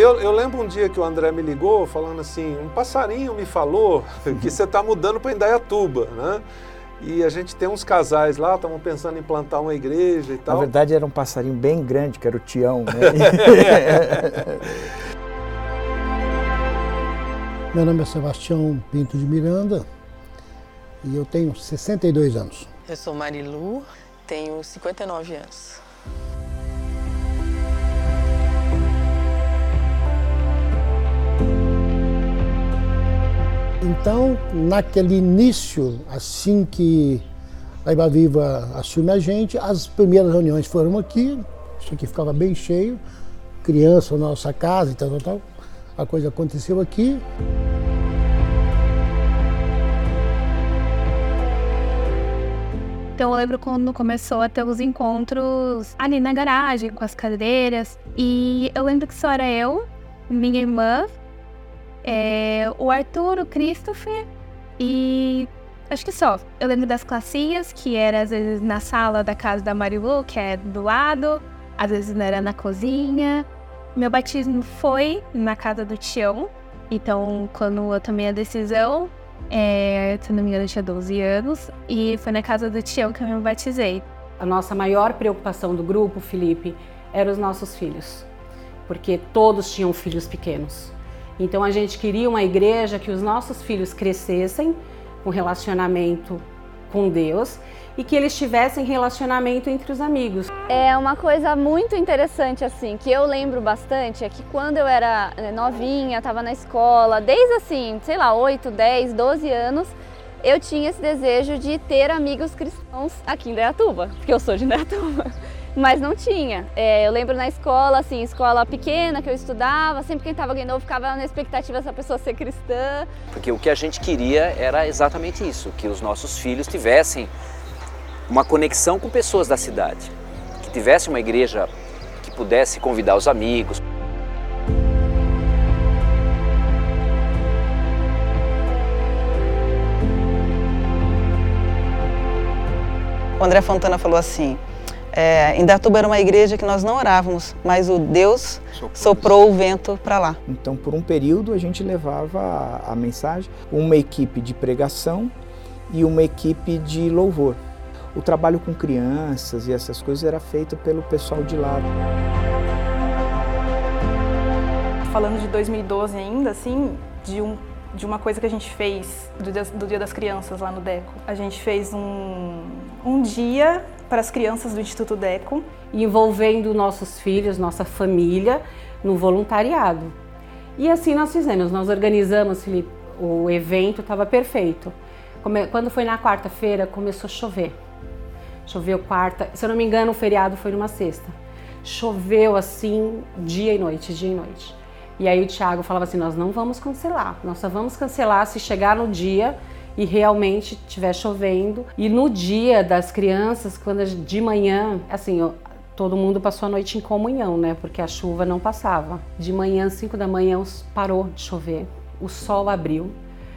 eu, eu lembro um dia que o André me ligou falando assim, um passarinho me falou que você está mudando para Indaiatuba, né? E a gente tem uns casais lá, estavam pensando em plantar uma igreja e tal. Na verdade era um passarinho bem grande, que era o Tião. Né? Meu nome é Sebastião Pinto de Miranda e eu tenho 62 anos. Eu sou Marilu, tenho 59 anos. Então, naquele início, assim que a Iba Viva assume a gente, as primeiras reuniões foram aqui, isso aqui ficava bem cheio, criança na nossa casa e tal, tal, tal. A coisa aconteceu aqui. Então eu lembro quando começou a ter os encontros ali na garagem, com as cadeiras. E eu lembro que só era eu, minha irmã, é, o Arthur, o Christopher e acho que só. Eu lembro das classinhas, que era às vezes na sala da casa da Marilu, que é do lado, às vezes não era na cozinha. Meu batismo foi na casa do Tião, então quando eu tomei a decisão, é, se não me engano eu tinha 12 anos, e foi na casa do Tião que eu me batizei. A nossa maior preocupação do grupo, Felipe, eram os nossos filhos, porque todos tinham filhos pequenos. Então a gente queria uma igreja que os nossos filhos crescessem com relacionamento com Deus e que eles tivessem relacionamento entre os amigos. É uma coisa muito interessante assim, que eu lembro bastante, é que quando eu era né, novinha, estava na escola, desde assim, sei lá, 8, 10, 12 anos, eu tinha esse desejo de ter amigos cristãos aqui em Indaiatuba, porque eu sou de Indaiatuba mas não tinha. É, eu lembro na escola, assim, escola pequena que eu estudava, sempre quem estava alguém novo ficava na expectativa dessa pessoa ser cristã. Porque o que a gente queria era exatamente isso, que os nossos filhos tivessem uma conexão com pessoas da cidade, que tivesse uma igreja que pudesse convidar os amigos. O André Fontana falou assim: é, Indatuba era uma igreja que nós não orávamos, mas o Deus soprou, soprou o vento para lá. Então, por um período, a gente levava a, a mensagem, uma equipe de pregação e uma equipe de louvor. O trabalho com crianças e essas coisas era feito pelo pessoal de lá. Falando de 2012 ainda, assim, de um de uma coisa que a gente fez do dia, do dia, das Crianças lá no DECO. A gente fez um, um dia para as crianças do Instituto DECO. Envolvendo nossos filhos, nossa família, no voluntariado. E assim nós fizemos, nós organizamos, Felipe, o evento estava perfeito. Quando foi na quarta-feira, começou a chover. Choveu quarta, se eu não me engano, o feriado foi numa sexta. Choveu assim, dia e noite, dia e noite. E aí o Thiago falava assim: nós não vamos cancelar, nós só vamos cancelar se chegar no dia e realmente estiver chovendo. E no dia das crianças, quando de manhã, assim, todo mundo passou a noite em comunhão, né? Porque a chuva não passava. De manhã, 5 da manhã, parou de chover, o sol abriu.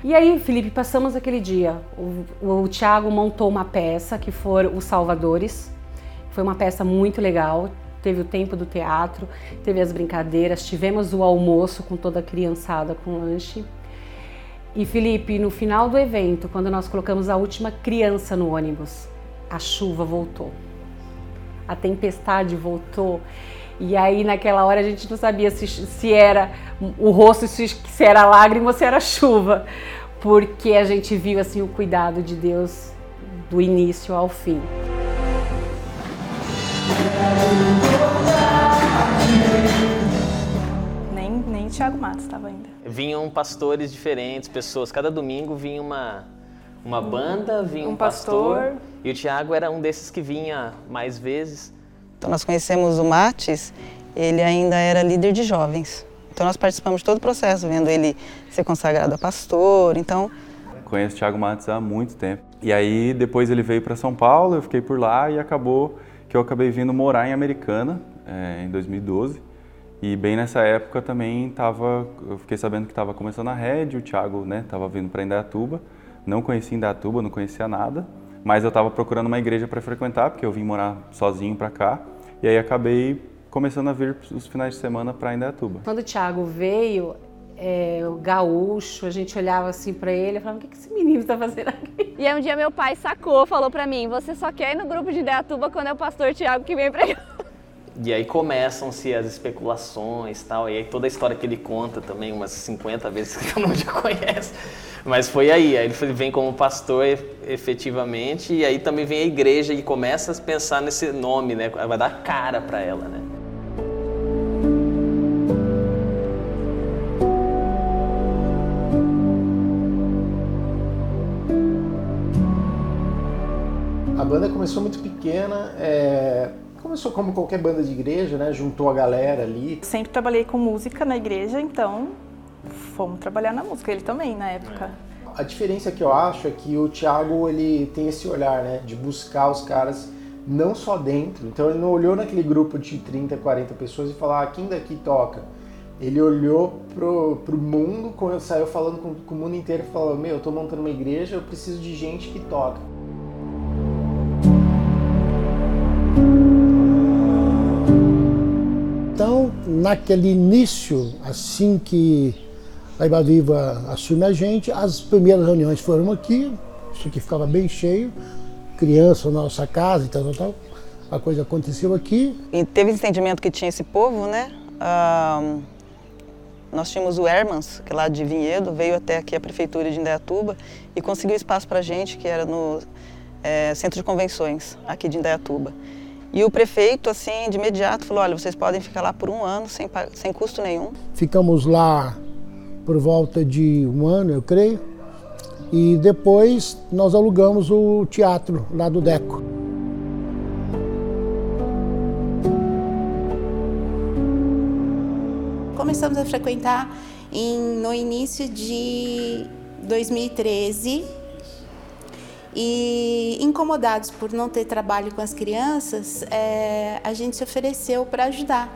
E aí, Felipe, passamos aquele dia. O, o Tiago montou uma peça que foram os Salvadores. Foi uma peça muito legal teve o tempo do teatro, teve as brincadeiras, tivemos o almoço com toda a criançada com lanche. E Felipe, no final do evento, quando nós colocamos a última criança no ônibus, a chuva voltou. A tempestade voltou. E aí naquela hora a gente não sabia se, se era o rosto, se, se era lágrima ou se era chuva, porque a gente viu assim o cuidado de Deus do início ao fim. Thiago Matos estava ainda. Vinham pastores diferentes, pessoas. Cada domingo vinha uma, uma banda, vinha um, um pastor, pastor. E o Tiago era um desses que vinha mais vezes. Então nós conhecemos o Mates, ele ainda era líder de jovens. Então nós participamos de todo o processo, vendo ele ser consagrado a pastor. Então conheço o Thiago Matos há muito tempo. E aí depois ele veio para São Paulo, eu fiquei por lá e acabou que eu acabei vindo morar em Americana é, em 2012. E bem nessa época também tava, eu fiquei sabendo que estava começando a rede, o Thiago né, estava vindo para Indaiatuba. Não conhecia Indaiatuba, não conhecia nada, mas eu estava procurando uma igreja para frequentar, porque eu vim morar sozinho para cá. E aí acabei começando a vir os finais de semana para Indaiatuba. Quando o Thiago veio, é, o gaúcho, a gente olhava assim para ele e falava, o que, que esse menino está fazendo aqui? E aí um dia meu pai sacou, falou para mim, você só quer ir no grupo de Indaiatuba quando é o pastor Tiago que vem pregar. E aí começam-se as especulações tal, e aí toda a história que ele conta também, umas 50 vezes que todo mundo já conhece. Mas foi aí, aí ele vem como pastor efetivamente, e aí também vem a igreja e começa a pensar nesse nome, né? Vai dar cara para ela, né? A banda começou muito pequena, é, começou como qualquer banda de igreja, né? Juntou a galera ali. Sempre trabalhei com música na igreja, então fomos trabalhar na música. Ele também, na época. A diferença que eu acho é que o Thiago ele tem esse olhar, né? De buscar os caras não só dentro. Então ele não olhou naquele grupo de 30, 40 pessoas e falou, ah, quem daqui toca? Ele olhou pro, pro mundo, saiu falando com, com o mundo inteiro e falou, meu, eu tô montando uma igreja, eu preciso de gente que toca. Então, naquele início, assim que a Iba Viva assume a gente, as primeiras reuniões foram aqui, isso aqui ficava bem cheio, criança na nossa casa e tal, tal, tal. A coisa aconteceu aqui. E teve entendimento que tinha esse povo, né? Nós tínhamos o Hermans, que é lá de Vinhedo, veio até aqui a prefeitura de Indaiatuba e conseguiu espaço para gente, que era no é, centro de convenções aqui de Indaiatuba. E o prefeito, assim, de imediato falou, olha, vocês podem ficar lá por um ano sem, sem custo nenhum. Ficamos lá por volta de um ano, eu creio, e depois nós alugamos o teatro lá do Deco. Começamos a frequentar em, no início de 2013 e incomodados por não ter trabalho com as crianças, é, a gente se ofereceu para ajudar.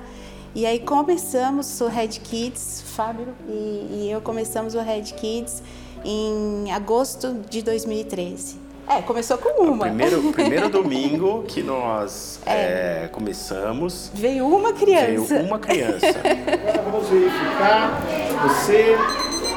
E aí começamos o Red Kids, Fábio e, e eu começamos o Red Kids em agosto de 2013. É, começou com uma. O primeiro, primeiro domingo que nós é. É, começamos. Veio uma criança. Veio uma criança. Agora vamos verificar você.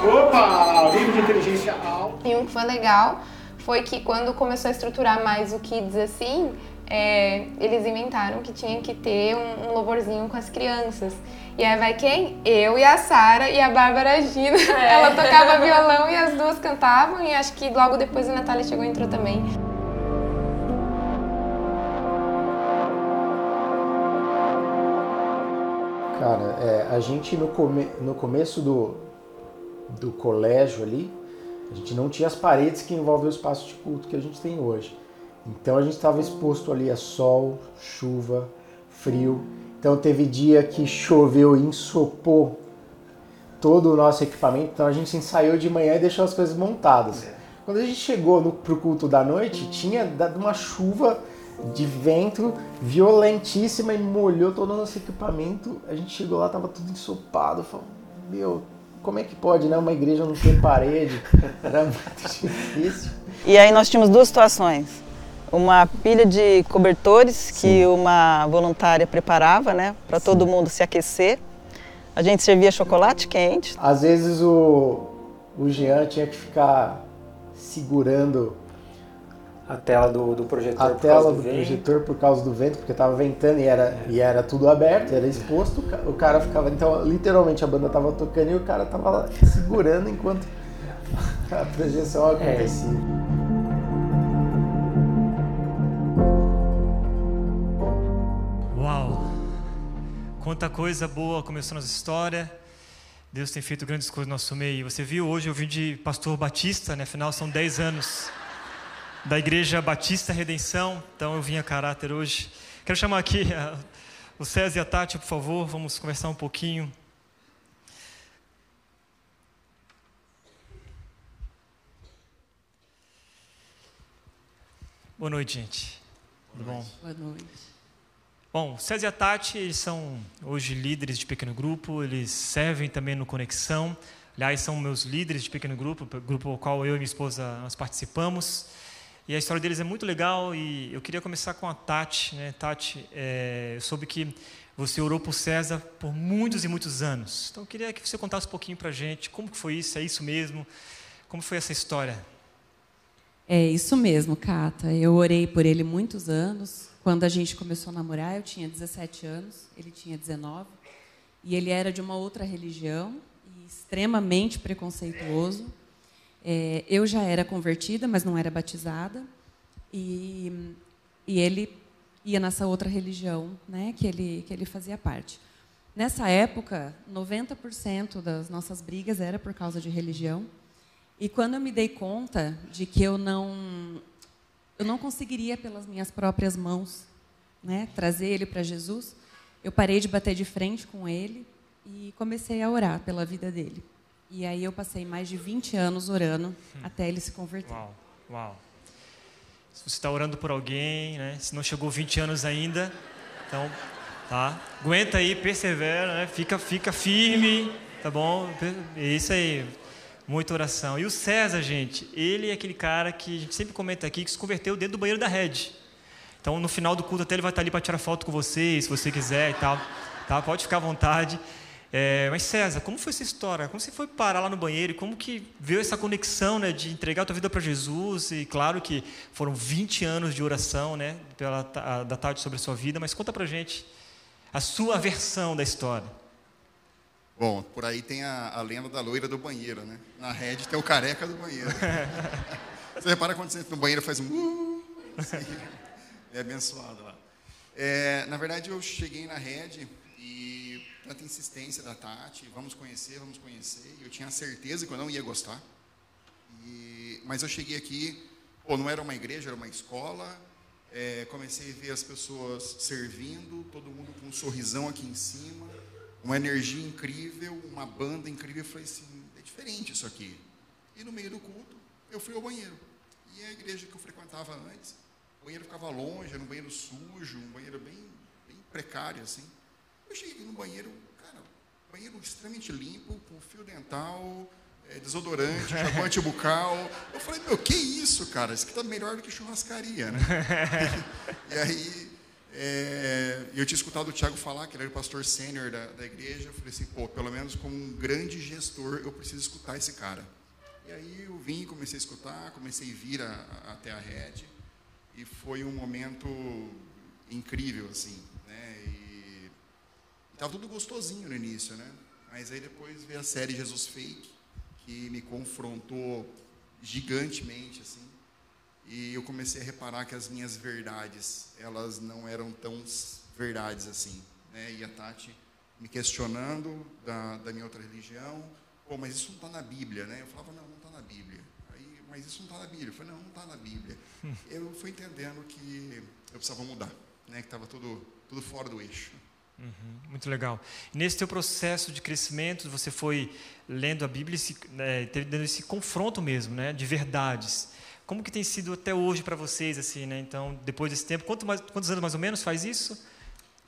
Opa! Nível de inteligência alto. E um que foi legal foi que quando começou a estruturar mais o Kids assim, é, eles inventaram que tinha que ter um, um, louvorzinho com as crianças. E aí vai quem? Eu e a Sara e a Bárbara Gina. É. Ela tocava violão e as duas cantavam e acho que logo depois a Natália chegou e entrou também. Cara, é, a gente no, come, no começo do, do colégio ali, a gente não tinha as paredes que envolvem o espaço de culto que a gente tem hoje. Então a gente estava exposto ali a sol, chuva, frio. Então teve dia que choveu e ensopou todo o nosso equipamento. Então a gente ensaiou de manhã e deixou as coisas montadas. Quando a gente chegou no, pro culto da noite, tinha dado uma chuva de vento violentíssima e molhou todo o nosso equipamento. A gente chegou lá, tava tudo ensopado. Falou, meu, como é que pode, né? Uma igreja não ter parede. Era muito difícil. E aí nós tínhamos duas situações uma pilha de cobertores que uma voluntária preparava, né, para todo mundo se aquecer. A gente servia chocolate quente. Às vezes o, o Jean tinha que ficar segurando a tela do, do projetor a tela do, do projetor por causa do vento, porque estava ventando e era, é. e era tudo aberto, era exposto. O cara ficava, então literalmente a banda estava tocando e o cara estava segurando enquanto a projeção acontecia. É. Quanta coisa boa começou nossa história. Deus tem feito grandes coisas no nosso meio. Você viu hoje, eu vim de pastor Batista, né? Afinal, são 10 anos da Igreja Batista Redenção. Então, eu vim a caráter hoje. Quero chamar aqui uh, o César e a Tati, por favor. Vamos conversar um pouquinho. Boa noite, gente. Tudo bom? Boa noite. Bom, César e a Tati eles são hoje líderes de pequeno grupo, eles servem também no Conexão. Aliás, são meus líderes de pequeno grupo, grupo ao qual eu e minha esposa nós participamos. E a história deles é muito legal e eu queria começar com a Tati. Né? Tati, é, eu soube que Você orou por César por muitos e muitos anos. Então eu queria que você contasse um pouquinho para a gente como foi isso, é isso mesmo? Como foi essa história? É isso mesmo, Cata. Eu orei por ele muitos anos. Quando a gente começou a namorar, eu tinha 17 anos, ele tinha 19. E ele era de uma outra religião e extremamente preconceituoso. É, eu já era convertida, mas não era batizada. E, e ele ia nessa outra religião né, que, ele, que ele fazia parte. Nessa época, 90% das nossas brigas era por causa de religião. E quando eu me dei conta de que eu não eu não conseguiria pelas minhas próprias mãos, né, trazer ele para Jesus, eu parei de bater de frente com ele e comecei a orar pela vida dele. E aí eu passei mais de 20 anos orando hum. até ele se converter. Uau, uau. Se você está orando por alguém, né, se não chegou 20 anos ainda, então, tá? Aguenta aí, persevera, né? Fica, fica firme, tá bom? É isso aí. Muita oração. E o César, gente, ele é aquele cara que a gente sempre comenta aqui que se converteu dentro do banheiro da rede. Então, no final do culto, até ele vai estar ali para tirar foto com você, se você quiser e tal. Tá? Pode ficar à vontade. É, mas César, como foi essa história? Como você foi parar lá no banheiro? Como que veio essa conexão né, de entregar a tua vida para Jesus? E claro que foram 20 anos de oração né, pela, da tarde sobre a sua vida, mas conta para gente a sua versão da história. Bom, por aí tem a, a, lenda da loira do banheiro, né? Na rede tem o careca do banheiro. você repara quando você entra no banheiro faz um... Uh, assim, é abençoado lá. É, na verdade, eu cheguei na rede e tanta insistência da Tati, vamos conhecer, vamos conhecer. Eu tinha certeza que eu não ia gostar. E, mas eu cheguei aqui, pô, não era uma igreja, era uma escola. É, comecei a ver as pessoas servindo, todo mundo com um sorrisão aqui em cima uma energia incrível, uma banda incrível. Eu falei assim, é diferente isso aqui. E no meio do culto, eu fui ao banheiro. E a igreja que eu frequentava antes, o banheiro ficava longe, era um banheiro sujo, um banheiro bem, bem precário, assim. Eu cheguei no banheiro, cara, banheiro extremamente limpo, com fio dental, é, desodorante, shampoo bucal. Eu falei, meu, que isso, cara? Isso aqui tá melhor do que churrascaria, né? e aí é, eu tinha escutado o Tiago falar, que ele era o pastor sênior da, da igreja. Eu falei assim, pô, pelo menos como um grande gestor, eu preciso escutar esse cara. E aí eu vim, comecei a escutar, comecei a vir a, a, até a rede. E foi um momento incrível, assim. Estava tudo gostosinho no início, né? Mas aí depois veio a série Jesus Fake, que me confrontou gigantemente, assim. E eu comecei a reparar que as minhas verdades, elas não eram tão verdades assim. Né? E a Tati me questionando da, da minha outra religião, pô, mas isso não está na Bíblia, né? Eu falava, não, não está na Bíblia. Aí, mas isso não está na Bíblia. Eu falei, não, não está na Bíblia. eu fui entendendo que eu precisava mudar, né? Que estava tudo, tudo fora do eixo. Uhum, muito legal. Nesse teu processo de crescimento, você foi lendo a Bíblia e né, teve esse confronto mesmo, né, de verdades. Como que tem sido até hoje para vocês, assim, né? Então, depois desse tempo, quanto mais, quantos anos mais ou menos faz isso?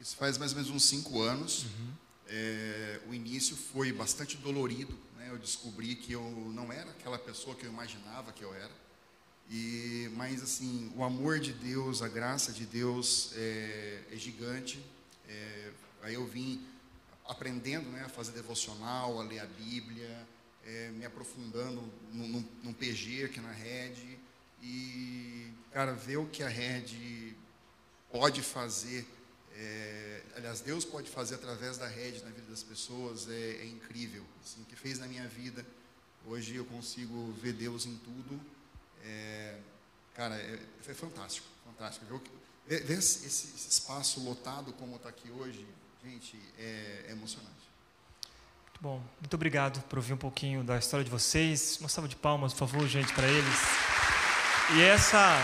Isso faz mais ou menos uns cinco anos. Uhum. É, o início foi bastante dolorido. Né? Eu descobri que eu não era aquela pessoa que eu imaginava que eu era. E, mas assim, o amor de Deus, a graça de Deus é, é gigante. É, aí eu vim aprendendo né, a fazer devocional, a ler a Bíblia, é, me aprofundando num, num, PG aqui na rede e, cara, ver o que a rede pode fazer, é, aliás, Deus pode fazer através da rede na vida das pessoas é, é incrível. Assim, o que fez na minha vida, hoje eu consigo ver Deus em tudo. É, cara, é, é, fantástico, fantástico. Ver, ver esse, esse, espaço lotado como está aqui hoje, gente, é, é emocionante. Muito bom, muito obrigado por ouvir um pouquinho da história de vocês. Uma salva de palmas, por favor, gente, para eles. E essa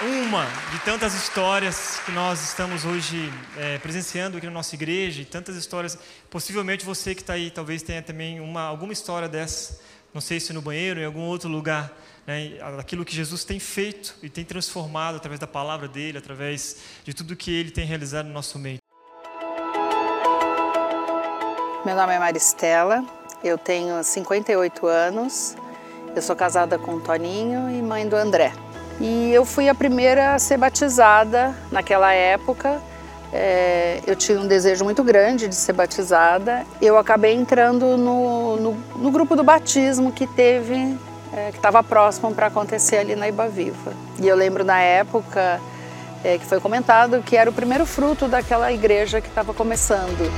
uma de tantas histórias que nós estamos hoje é, presenciando aqui na nossa igreja, e tantas histórias. Possivelmente você que está aí talvez tenha também uma, alguma história dessa, não sei se no banheiro, em algum outro lugar, né, aquilo que Jesus tem feito e tem transformado através da palavra dele, através de tudo que ele tem realizado no nosso meio. Meu nome é Maristela, eu tenho 58 anos. Eu sou casada com o Toninho e mãe do André. E eu fui a primeira a ser batizada naquela época, é, eu tinha um desejo muito grande de ser batizada. Eu acabei entrando no, no, no grupo do batismo que teve, é, que estava próximo para acontecer ali na Iba Viva. E eu lembro na época é, que foi comentado que era o primeiro fruto daquela igreja que estava começando.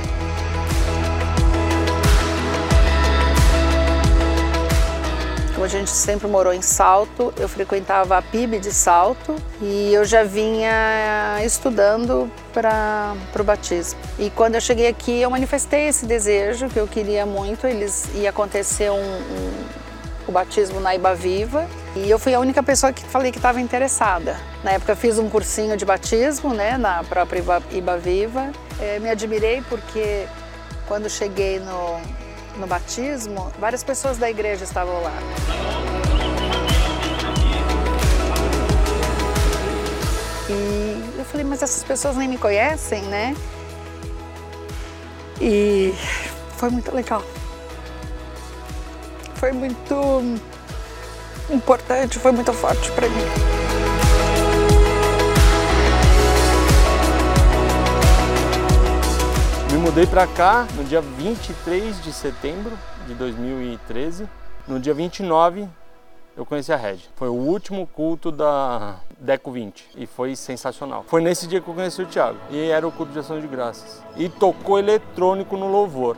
Como a gente sempre morou em Salto, eu frequentava a PIB de Salto e eu já vinha estudando para o batismo. E quando eu cheguei aqui, eu manifestei esse desejo que eu queria muito. Eles ia acontecer um, um o batismo na Iba Viva e eu fui a única pessoa que falei que estava interessada. Na época fiz um cursinho de batismo, né, na própria Iba, Iba Viva. É, me admirei porque quando cheguei no, no batismo, várias pessoas da igreja estavam lá. E eu falei, mas essas pessoas nem me conhecem, né? E foi muito legal. Foi muito importante, foi muito forte para mim. Mudei para cá no dia 23 de setembro de 2013. No dia 29 eu conheci a Rede. Foi o último culto da Deco 20 e foi sensacional. Foi nesse dia que eu conheci o Thiago e era o culto de ação de graças. E tocou eletrônico no louvor.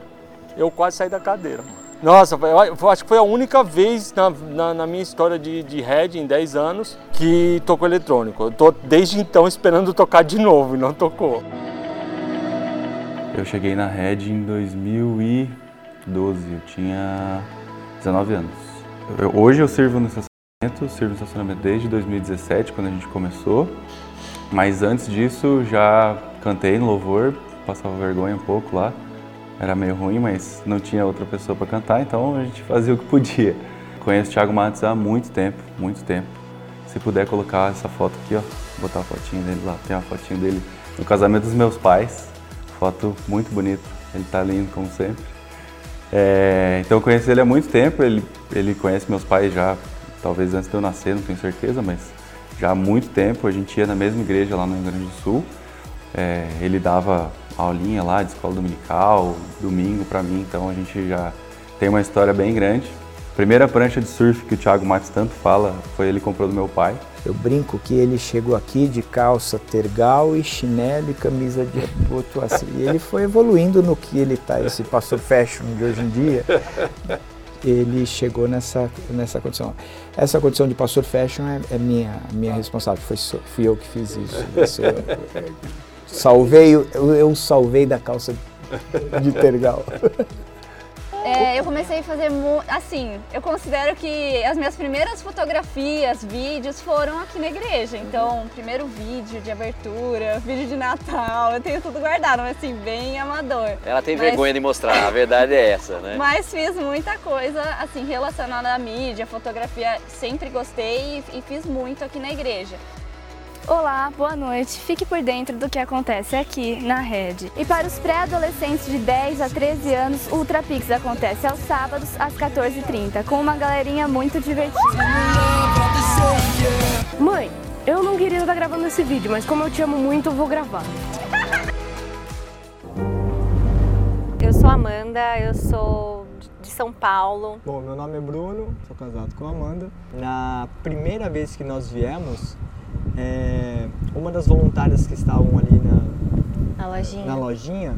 Eu quase saí da cadeira. Nossa, eu acho que foi a única vez na, na, na minha história de, de Red em 10 anos que tocou eletrônico. Eu tô desde então esperando tocar de novo e não tocou. Eu cheguei na Red em 2012, eu tinha 19 anos. Eu, hoje eu sirvo no estacionamento, sirvo no estacionamento desde 2017, quando a gente começou. Mas antes disso já cantei no louvor, passava vergonha um pouco lá. Era meio ruim, mas não tinha outra pessoa para cantar, então a gente fazia o que podia. Conheço o Thiago Matos há muito tempo, muito tempo. Se puder colocar essa foto aqui, ó, botar a fotinha dele lá, tem uma fotinha dele no casamento dos meus pais. Foto muito bonita, ele tá lindo como sempre. É, então eu conheci ele há muito tempo, ele, ele conhece meus pais já, talvez antes de eu nascer, não tenho certeza, mas já há muito tempo. A gente ia na mesma igreja lá no Rio Grande do Sul. É, ele dava aulinha lá de escola dominical, domingo para mim, então a gente já tem uma história bem grande. Primeira prancha de surf que o Thiago Matos tanto fala foi ele comprou do meu pai. Eu brinco que ele chegou aqui de calça tergal e chinelo e camisa de boto assim. E ele foi evoluindo no que ele tá, esse pastor fashion de hoje em dia. Ele chegou nessa, nessa condição. Essa condição de pastor fashion é, é minha, minha responsável. Foi, fui eu que fiz isso. isso eu, salvei, eu, eu salvei da calça de tergal. É, eu comecei a fazer, assim, eu considero que as minhas primeiras fotografias, vídeos foram aqui na igreja. Então, primeiro vídeo de abertura, vídeo de Natal, eu tenho tudo guardado, mas assim, bem amador. Ela tem mas... vergonha de mostrar, a verdade é essa, né? Mas fiz muita coisa, assim, relacionada à mídia, fotografia, sempre gostei e, e fiz muito aqui na igreja. Olá, boa noite. Fique por dentro do que acontece aqui na Rede. E para os pré-adolescentes de 10 a 13 anos, o Ultra Pix acontece aos sábados às 14h30, com uma galerinha muito divertida. Mãe, eu não queria estar gravando esse vídeo, mas como eu te amo muito, eu vou gravar. Eu sou Amanda, eu sou de São Paulo. Bom, meu nome é Bruno, sou casado com a Amanda. Na primeira vez que nós viemos, é, uma das voluntárias que estavam ali na, na lojinha. na lojinha,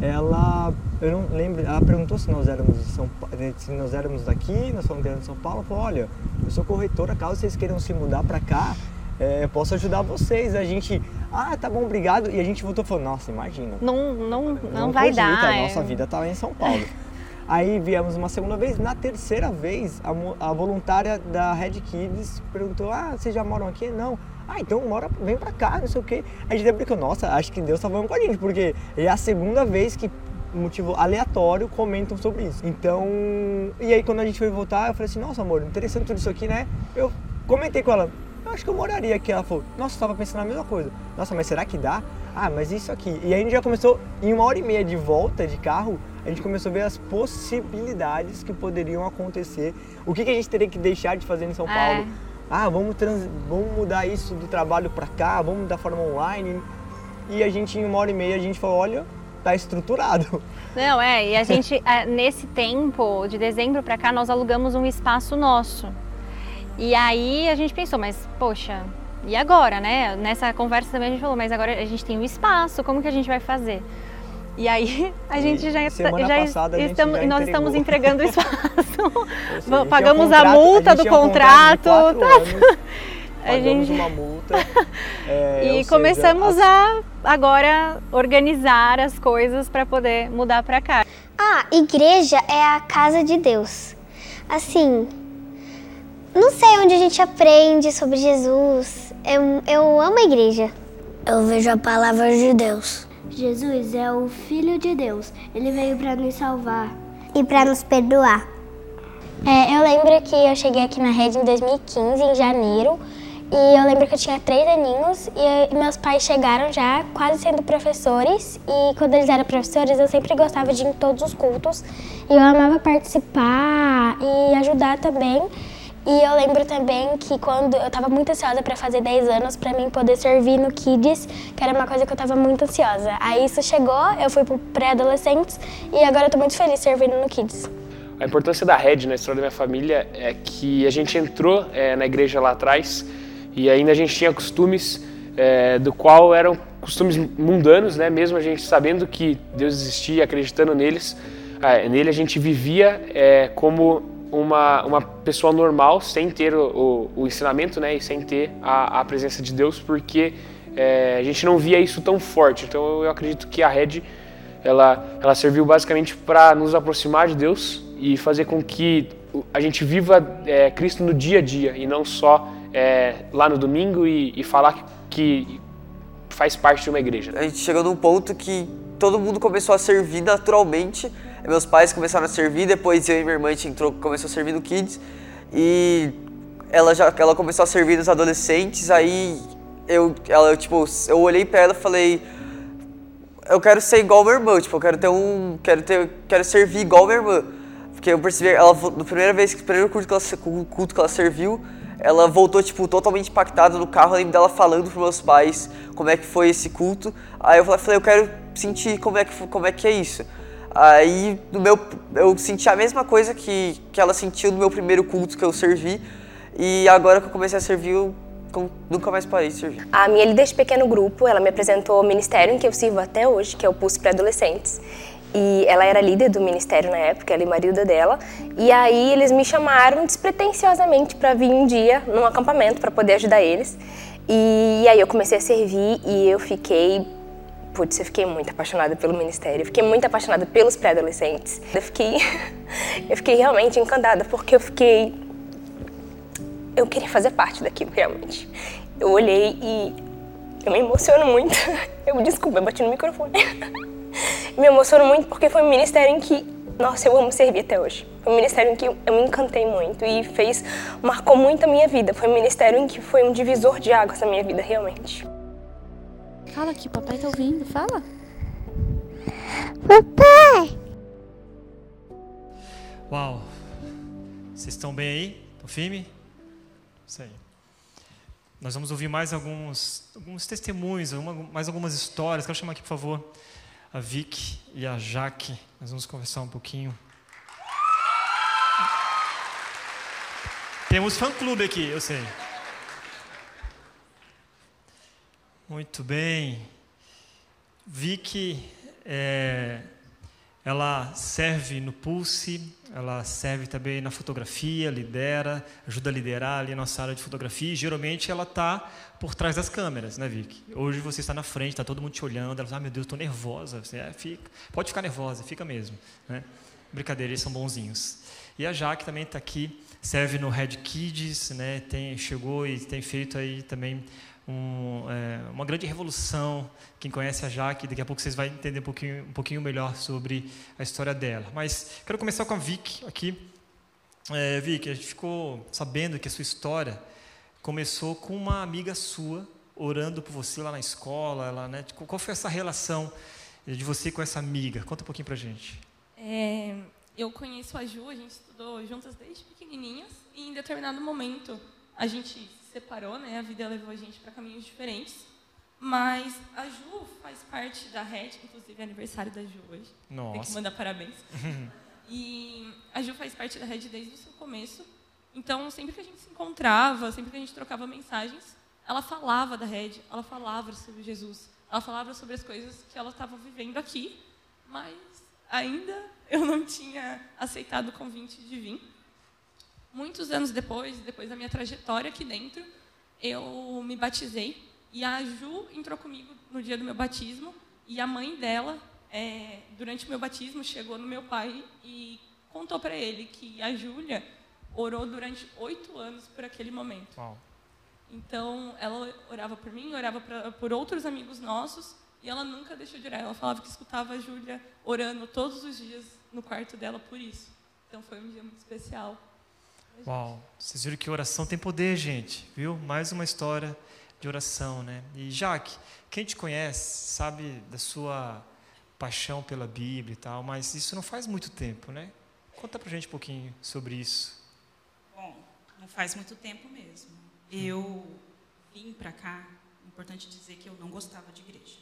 ela, eu não lembro, ela perguntou se nós éramos de São se nós éramos daqui, nós falamos que éramos de São Paulo, falou, olha, eu sou corretora, caso vocês queiram se mudar para cá, é, posso ajudar vocês. A gente, ah, tá bom, obrigado. E a gente voltou e falou, nossa, imagina. Não, não, não, não vai cogita, dar. A é. nossa vida tá lá em São Paulo. Aí viemos uma segunda vez, na terceira vez, a, a voluntária da Red Kids perguntou, ah, vocês já moram aqui? Não. Ah, então mora, vem pra cá, não sei o quê. A gente até nossa, acho que Deus tá falando com a gente, porque é a segunda vez que motivo aleatório comentam sobre isso. Então, e aí quando a gente foi voltar, eu falei assim, nossa amor, interessante tudo isso aqui, né? Eu comentei com ela, eu acho que eu moraria aqui. Ela falou, nossa, eu tava pensando a mesma coisa. Nossa, mas será que dá? Ah, mas isso aqui. E aí a gente já começou, em uma hora e meia de volta de carro, a gente começou a ver as possibilidades que poderiam acontecer. O que, que a gente teria que deixar de fazer em São é. Ah, vamos, trans, vamos mudar isso do trabalho para cá, vamos da forma online. e a gente em uma hora e meia a gente falou, olha, tá estruturado. Não, é, e a gente, nesse tempo, de dezembro para cá, nós alugamos um espaço nosso. E aí a gente pensou, mas poxa, e agora, né? Nessa conversa também a gente falou, mas agora a gente tem um espaço, como que a gente vai fazer? E aí a gente já, Semana já passada, estamos, a gente já nós estamos entregando o espaço. seja, Pagamos tinha a contrato- multa a gente do um contrato contrato. quatro anos, A Pagamos gente- uma multa. é, e seja, começamos as- a agora organizar as coisas para poder mudar para cá. Ah, igreja é a casa de Deus. Assim, não sei onde a gente aprende sobre Jesus. Eu, eu amo a igreja. Eu vejo a palavra de Deus. Jesus é o Filho de Deus. Ele veio para nos salvar e para nos perdoar. É, eu lembro que eu cheguei aqui na rede em 2015, em janeiro, e eu lembro que eu tinha três aninhos e meus pais chegaram já quase sendo professores. E quando eles eram professores, eu sempre gostava de ir em todos os cultos e eu amava participar e ajudar também. E eu lembro também que quando eu estava muito ansiosa para fazer 10 anos, para mim poder servir no Kids, que era uma coisa que eu estava muito ansiosa. Aí isso chegou, eu fui pro pré-adolescentes e agora eu tô muito feliz servindo no Kids. A importância da rede na história da minha família é que a gente entrou é, na igreja lá atrás e ainda a gente tinha costumes é, do qual eram costumes mundanos, né? Mesmo a gente sabendo que Deus existia, acreditando neles, ah, nele a gente vivia é, como uma, uma pessoa normal, sem ter o, o, o ensinamento, né? E sem ter a, a presença de Deus, porque é, a gente não via isso tão forte. Então eu acredito que a rede ela, ela serviu basicamente para nos aproximar de Deus e fazer com que a gente viva é, Cristo no dia a dia e não só é, lá no domingo e, e falar que, faz parte de uma igreja. A gente chegou num ponto que todo mundo começou a servir naturalmente. Meus pais começaram a servir, depois eu e minha irmã entrou, começou a servir no Kids e ela já ela começou a servir nos adolescentes. Aí eu ela tipo eu olhei para ela e falei eu quero ser igual minha irmã, tipo, eu quero ter um. Quero ter. Quero servir igual minha irmã. Porque eu percebi, ela na primeira vez, no primeiro culto que ela, culto que ela serviu, ela voltou, tipo, totalmente impactada no carro, eu lembro dela falando pros meus pais como é que foi esse culto. Aí eu falei, eu quero sentir como é que, como é, que é isso. Aí no meu, eu senti a mesma coisa que, que ela sentiu no meu primeiro culto que eu servi. E agora que eu comecei a servir, eu nunca mais parei de servir. A minha líder de pequeno grupo, ela me apresentou o ministério em que eu sirvo até hoje, que é o Pulso para Adolescentes. E ela era líder do ministério na época, ela e marido dela. E aí eles me chamaram despretensiosamente para vir um dia num acampamento para poder ajudar eles. E aí eu comecei a servir e eu fiquei Putz, eu fiquei muito apaixonada pelo ministério, eu fiquei muito apaixonada pelos pré-adolescentes. Eu fiquei, eu fiquei realmente encantada porque eu fiquei, eu queria fazer parte daquilo realmente. Eu olhei e eu me emociono muito. Eu desculpa, eu bati no microfone. me emociono muito porque foi um ministério em que, nossa, eu amo servir até hoje. Foi um ministério em que eu me encantei muito e fez, marcou muito a minha vida. Foi um ministério em que foi um divisor de águas na minha vida realmente. Fala aqui, papai tá ouvindo, fala. Papai! Uau! Vocês estão bem aí? Estão firme? Isso aí. Nós vamos ouvir mais alguns, alguns testemunhos, alguma- mais algumas histórias. Quero chamar aqui, por favor, a Vic e a Jaque. Nós vamos conversar um pouquinho. Temos fã-clube aqui, eu sei. Muito bem. Vicky, é, ela serve no Pulse, ela serve também na fotografia, lidera, ajuda a liderar ali a nossa área de fotografia. E geralmente ela está por trás das câmeras, né, Vicky? Hoje você está na frente, está todo mundo te olhando. Ela fala, ah, meu Deus, estou nervosa. Você, é, fica. Pode ficar nervosa, fica mesmo. Né? Brincadeira, eles são bonzinhos. E a Jaque também está aqui, serve no Red Kids, né? Tem, chegou e tem feito aí também um, é, uma grande revolução. Quem conhece a Jaque, daqui a pouco vocês vão entender um pouquinho, um pouquinho melhor sobre a história dela. Mas quero começar com a Vic aqui. É, Vic, a gente ficou sabendo que a sua história começou com uma amiga sua orando por você lá na escola. Ela, né? Qual foi essa relação de você com essa amiga? Conta um pouquinho pra gente. É, eu conheço a Ju, a gente estudou juntas desde pequenininhas e em determinado momento a gente separou, né? A vida levou a gente para caminhos diferentes. Mas a Ju faz parte da rede, inclusive é aniversário da Ju hoje. Nossa. Tem que mandar parabéns. e a Ju faz parte da rede desde o seu começo. Então, sempre que a gente se encontrava, sempre que a gente trocava mensagens, ela falava da rede, ela falava sobre Jesus, ela falava sobre as coisas que ela estava vivendo aqui, mas ainda eu não tinha aceitado o convite de vir. Muitos anos depois, depois da minha trajetória aqui dentro, eu me batizei e a Ju entrou comigo no dia do meu batismo e a mãe dela, é, durante o meu batismo, chegou no meu pai e contou para ele que a Júlia orou durante oito anos por aquele momento. Então, ela orava por mim, orava pra, por outros amigos nossos, e ela nunca deixou de orar. Ela falava que escutava a Júlia orando todos os dias no quarto dela por isso. Então, foi um dia muito especial. Uau, vocês viram que oração tem poder, gente, viu? Mais uma história de oração, né? E Jaque, quem te conhece sabe da sua paixão pela Bíblia e tal, mas isso não faz muito tempo, né? Conta pra gente um pouquinho sobre isso. Bom, não faz muito tempo mesmo. Eu vim para cá, importante dizer que eu não gostava de igreja.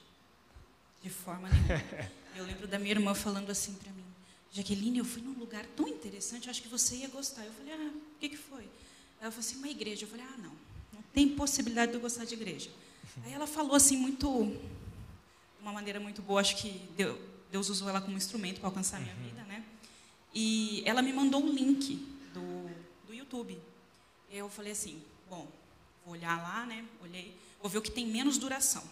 De forma nenhuma. Eu lembro da minha irmã falando assim para mim: Jaqueline, eu fui num lugar tão interessante, acho que você ia gostar. Eu falei: ah, o que, que foi? Ela falou assim: uma igreja. Eu falei: ah, não, não tem possibilidade de eu gostar de igreja. Aí ela falou assim, muito. de uma maneira muito boa, acho que Deus usou ela como instrumento para alcançar a minha vida, né? E ela me mandou um link do, do YouTube. Eu falei assim: bom, vou olhar lá, né? Olhei, vou ver o que tem menos duração.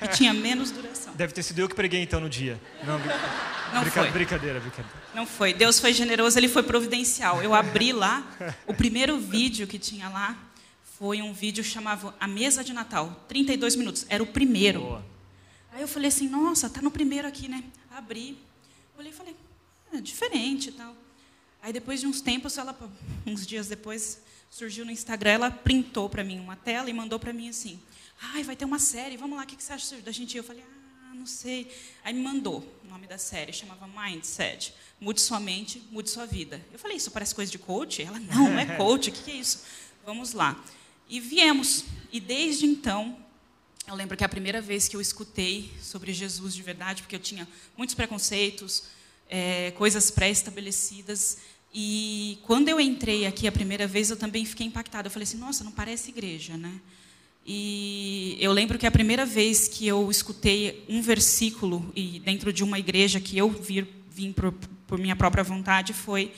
E tinha menos duração. Deve ter sido eu que preguei então no dia. Não, Não brinca, foi. Brincadeira, brincadeira. Não foi. Deus foi generoso, ele foi providencial. Eu abri lá, o primeiro vídeo que tinha lá foi um vídeo chamado A Mesa de Natal, 32 minutos. Era o primeiro. Boa. Aí eu falei assim, nossa, tá no primeiro aqui, né? Abri, olhei e falei, é diferente e tal. Aí depois de uns tempos, ela, uns dias depois, surgiu no Instagram, ela printou para mim uma tela e mandou para mim assim, ai, vai ter uma série, vamos lá, o que você acha da gente? Eu falei, ah, não sei. Aí me mandou o nome da série, chamava Mindset, Mude Sua Mente, Mude Sua Vida. Eu falei, isso parece coisa de coach? Ela, não, não é coach, o que é isso? Vamos lá. E viemos, e desde então, eu lembro que a primeira vez que eu escutei sobre Jesus de verdade, porque eu tinha muitos preconceitos, é, coisas pré-estabelecidas, e quando eu entrei aqui a primeira vez, eu também fiquei impactada. Eu falei assim, nossa, não parece igreja, né? E eu lembro que a primeira vez que eu escutei um versículo e dentro de uma igreja que eu vir, vim por, por minha própria vontade foi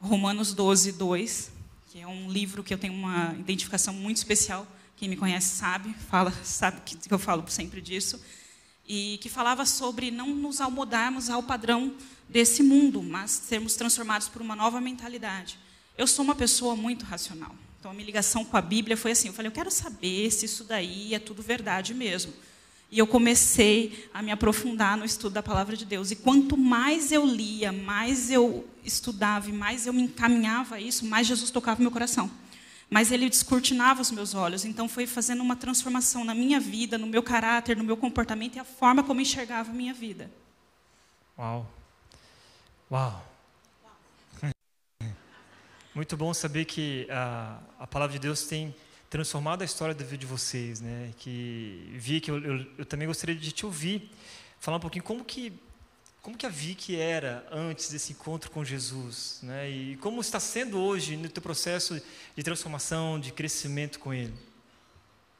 Romanos 12, 2, que é um livro que eu tenho uma identificação muito especial. Quem me conhece sabe, fala, sabe que eu falo sempre disso. E que falava sobre não nos almodarmos ao padrão desse mundo, mas sermos transformados por uma nova mentalidade. Eu sou uma pessoa muito racional. Então, a minha ligação com a Bíblia foi assim: eu falei, eu quero saber se isso daí é tudo verdade mesmo. E eu comecei a me aprofundar no estudo da palavra de Deus. E quanto mais eu lia, mais eu estudava e mais eu me encaminhava a isso, mais Jesus tocava meu coração. Mas ele descortinava os meus olhos. Então, foi fazendo uma transformação na minha vida, no meu caráter, no meu comportamento e a forma como eu enxergava a minha vida. Uau. Uau. Muito bom saber que a, a palavra de Deus tem transformado a história da vida de vocês, né? Que vi que eu, eu, eu, também gostaria de te ouvir falar um pouquinho como que como que a Vicky era antes desse encontro com Jesus, né? E como está sendo hoje no teu processo de transformação, de crescimento com Ele?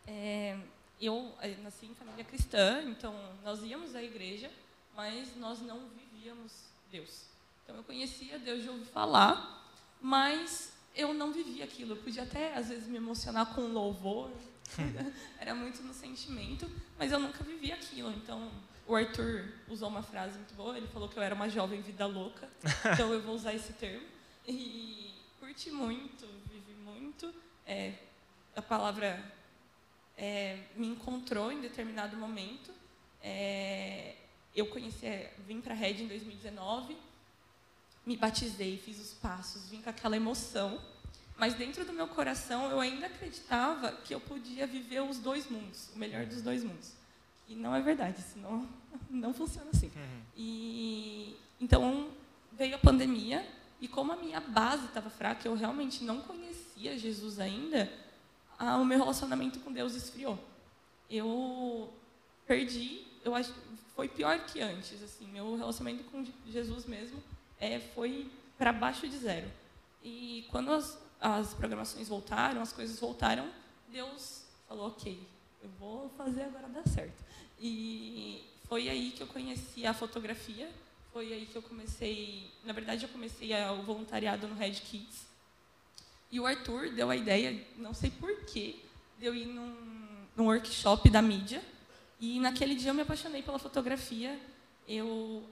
É, eu nasci em família cristã, então nós íamos à igreja, mas nós não vivíamos Deus. Então eu conhecia Deus de ouvir falar, mas eu não vivia aquilo. Eu podia até, às vezes, me emocionar com louvor. Era muito no sentimento, mas eu nunca vivia aquilo. Então, o Arthur usou uma frase muito boa. Ele falou que eu era uma jovem vida louca. Então, eu vou usar esse termo. E curti muito, vivi muito. É, a palavra é, me encontrou em determinado momento. É, eu conheci, vim para a Red em 2019 me batizei, fiz os passos, vim com aquela emoção, mas dentro do meu coração eu ainda acreditava que eu podia viver os dois mundos, o melhor dos dois mundos. E não é verdade, senão não funciona assim. Uhum. E então veio a pandemia e como a minha base estava fraca, eu realmente não conhecia Jesus ainda, o meu relacionamento com Deus esfriou. eu perdi, eu acho foi pior que antes, assim, meu relacionamento com Jesus mesmo é, foi para baixo de zero. E quando as, as programações voltaram, as coisas voltaram, Deus falou, ok, eu vou fazer agora dar certo. E foi aí que eu conheci a fotografia, foi aí que eu comecei, na verdade eu comecei o voluntariado no Red Kids. E o Arthur deu a ideia, não sei porquê, de eu ir num, num workshop da mídia. E naquele dia eu me apaixonei pela fotografia. Eu,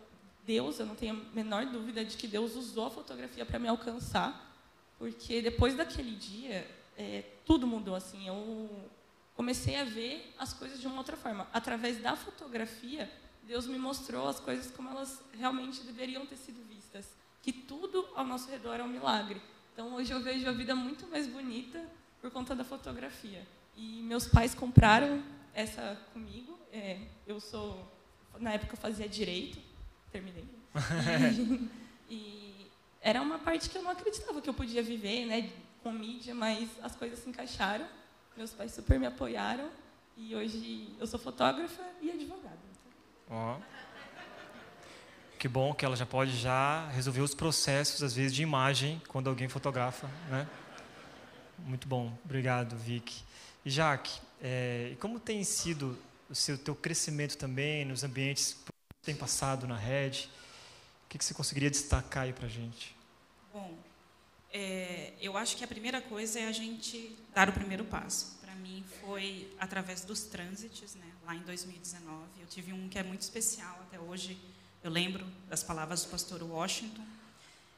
Deus, eu não tenho a menor dúvida de que Deus usou a fotografia para me alcançar, porque depois daquele dia é, tudo mudou assim. Eu comecei a ver as coisas de uma outra forma. Através da fotografia, Deus me mostrou as coisas como elas realmente deveriam ter sido vistas. Que tudo ao nosso redor é um milagre. Então hoje eu vejo a vida muito mais bonita por conta da fotografia. E meus pais compraram essa comigo. É, eu sou, na época eu fazia direito, terminei. E, e, era uma parte que eu não acreditava que eu podia viver, né, com mídia, mas as coisas se encaixaram. Meus pais super me apoiaram e hoje eu sou fotógrafa e advogada. Ó. Que bom que ela já pode já resolver os processos, às vezes, de imagem, quando alguém fotografa, né? Muito bom. Obrigado, Vic. E Jaque, é, como tem sido o seu teu crescimento também nos ambientes tem passado na rede? O que, que você conseguiria destacar aí para gente? Bom, é, eu acho que a primeira coisa é a gente dar o primeiro passo. Para mim foi através dos trânsitos, né? Lá em 2019, eu tive um que é muito especial até hoje. Eu lembro das palavras do pastor Washington,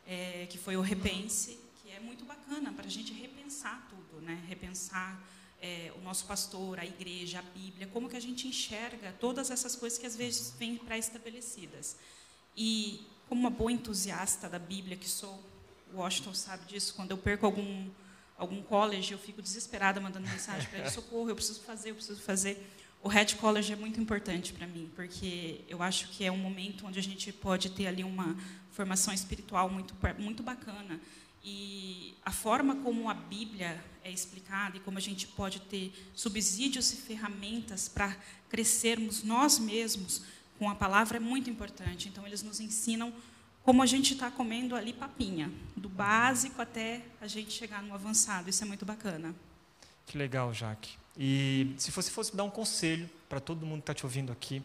é, que foi o repense, que é muito bacana para a gente repensar tudo, né? Repensar é, o nosso pastor, a igreja, a Bíblia, como que a gente enxerga todas essas coisas que às vezes vêm pré-estabelecidas. E como uma boa entusiasta da Bíblia que sou, o Washington sabe disso, quando eu perco algum algum college, eu fico desesperada mandando mensagem para ele, socorro, eu preciso fazer, eu preciso fazer. O Red College é muito importante para mim, porque eu acho que é um momento onde a gente pode ter ali uma formação espiritual muito muito bacana. E a forma como a Bíblia é explicada e como a gente pode ter subsídios e ferramentas para crescermos nós mesmos com a palavra é muito importante. Então, eles nos ensinam como a gente está comendo ali papinha, do básico até a gente chegar no avançado. Isso é muito bacana. Que legal, Jaque. E se você fosse dar um conselho para todo mundo que está te ouvindo aqui,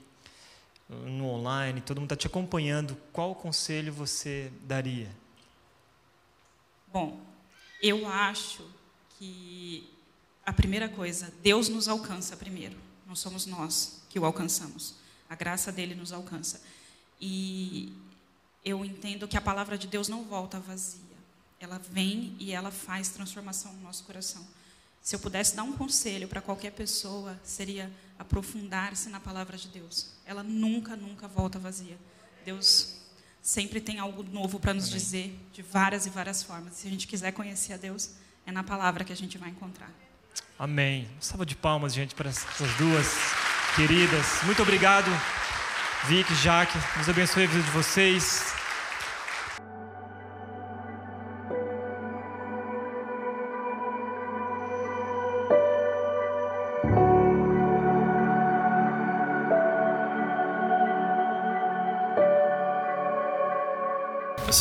no online, todo mundo está te acompanhando, qual conselho você daria? Bom, eu acho que a primeira coisa, Deus nos alcança primeiro, não somos nós que o alcançamos. A graça dele nos alcança. E eu entendo que a palavra de Deus não volta vazia. Ela vem e ela faz transformação no nosso coração. Se eu pudesse dar um conselho para qualquer pessoa, seria aprofundar-se na palavra de Deus. Ela nunca, nunca volta vazia. Deus sempre tem algo novo para nos Amém. dizer, de várias e várias formas. Se a gente quiser conhecer a Deus, é na palavra que a gente vai encontrar. Amém. Salva de palmas, gente, para essas duas queridas. Muito obrigado, Vic, Jaque. Deus abençoe a vida de vocês.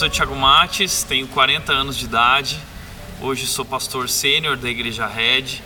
Sou Thiago Mates, tenho 40 anos de idade, hoje sou pastor sênior da Igreja Red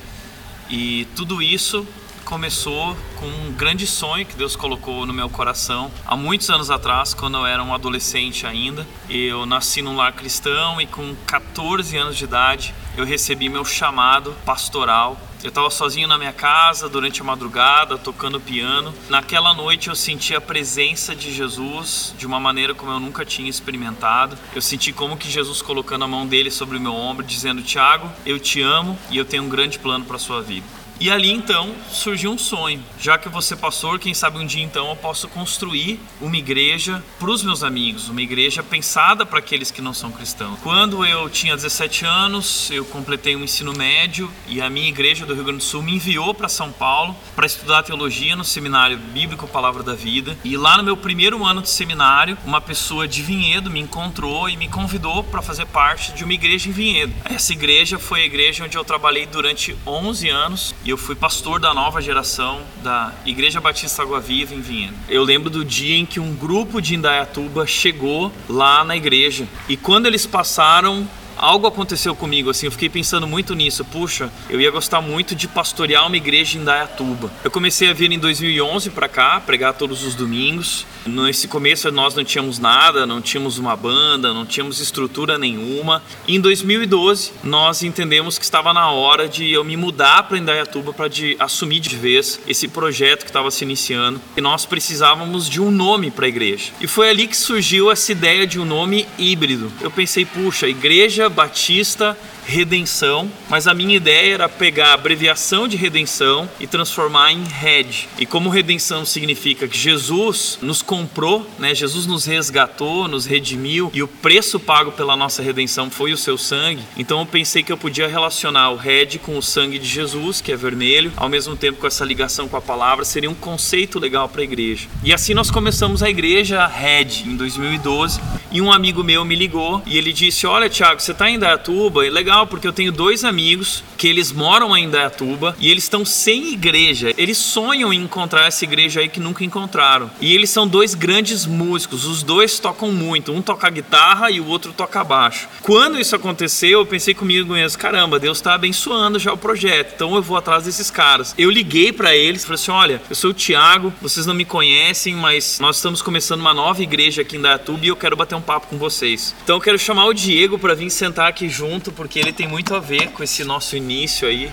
e tudo isso começou com um grande sonho que Deus colocou no meu coração há muitos anos atrás, quando eu era um adolescente ainda. Eu nasci num lar cristão e com 14 anos de idade eu recebi meu chamado pastoral eu estava sozinho na minha casa durante a madrugada, tocando piano. Naquela noite eu senti a presença de Jesus de uma maneira como eu nunca tinha experimentado. Eu senti como que Jesus colocando a mão dele sobre o meu ombro, dizendo: "Tiago, eu te amo e eu tenho um grande plano para sua vida". E ali então surgiu um sonho. Já que eu vou ser pastor, quem sabe um dia então eu posso construir uma igreja para os meus amigos, uma igreja pensada para aqueles que não são cristãos. Quando eu tinha 17 anos, eu completei o um ensino médio e a minha igreja do Rio Grande do Sul me enviou para São Paulo para estudar teologia no seminário bíblico Palavra da Vida. E lá no meu primeiro ano de seminário, uma pessoa de Vinhedo me encontrou e me convidou para fazer parte de uma igreja em Vinhedo. Essa igreja foi a igreja onde eu trabalhei durante 11 anos e eu fui pastor da nova geração da Igreja Batista Água Viva em Vinhedo. Eu lembro do dia em que um grupo de Indaiatuba chegou lá na igreja e quando eles passaram algo aconteceu comigo, assim, eu fiquei pensando muito nisso. Puxa, eu ia gostar muito de pastorear uma igreja em Dayatuba. Eu comecei a vir em 2011 para cá, pregar todos os domingos. Nesse começo nós não tínhamos nada, não tínhamos uma banda, não tínhamos estrutura nenhuma. E em 2012 nós entendemos que estava na hora de eu me mudar para Indaiatuba para assumir de vez esse projeto que estava se iniciando. E nós precisávamos de um nome para a igreja. E foi ali que surgiu essa ideia de um nome híbrido. Eu pensei, puxa, igreja Batista redenção, mas a minha ideia era pegar a abreviação de redenção e transformar em red. E como redenção significa que Jesus nos comprou, né? Jesus nos resgatou, nos redimiu e o preço pago pela nossa redenção foi o seu sangue. Então eu pensei que eu podia relacionar o red com o sangue de Jesus, que é vermelho, ao mesmo tempo com essa ligação com a palavra, seria um conceito legal para a igreja. E assim nós começamos a igreja Red em 2012 e um amigo meu me ligou e ele disse: "Olha, Tiago, você está em Dayatuba, é legal legal porque eu tenho dois amigos que eles moram em Indaiatuba e eles estão sem igreja. Eles sonham em encontrar essa igreja aí que nunca encontraram. E eles são dois grandes músicos, os dois tocam muito. Um toca guitarra e o outro toca baixo. Quando isso aconteceu, eu pensei comigo mesmo, caramba, Deus está abençoando já o projeto. Então eu vou atrás desses caras. Eu liguei para eles, falei assim: "Olha, eu sou o Thiago, vocês não me conhecem, mas nós estamos começando uma nova igreja aqui em Indaiatuba e eu quero bater um papo com vocês. Então eu quero chamar o Diego para vir sentar aqui junto, porque ele tem muito a ver com esse nosso início aí.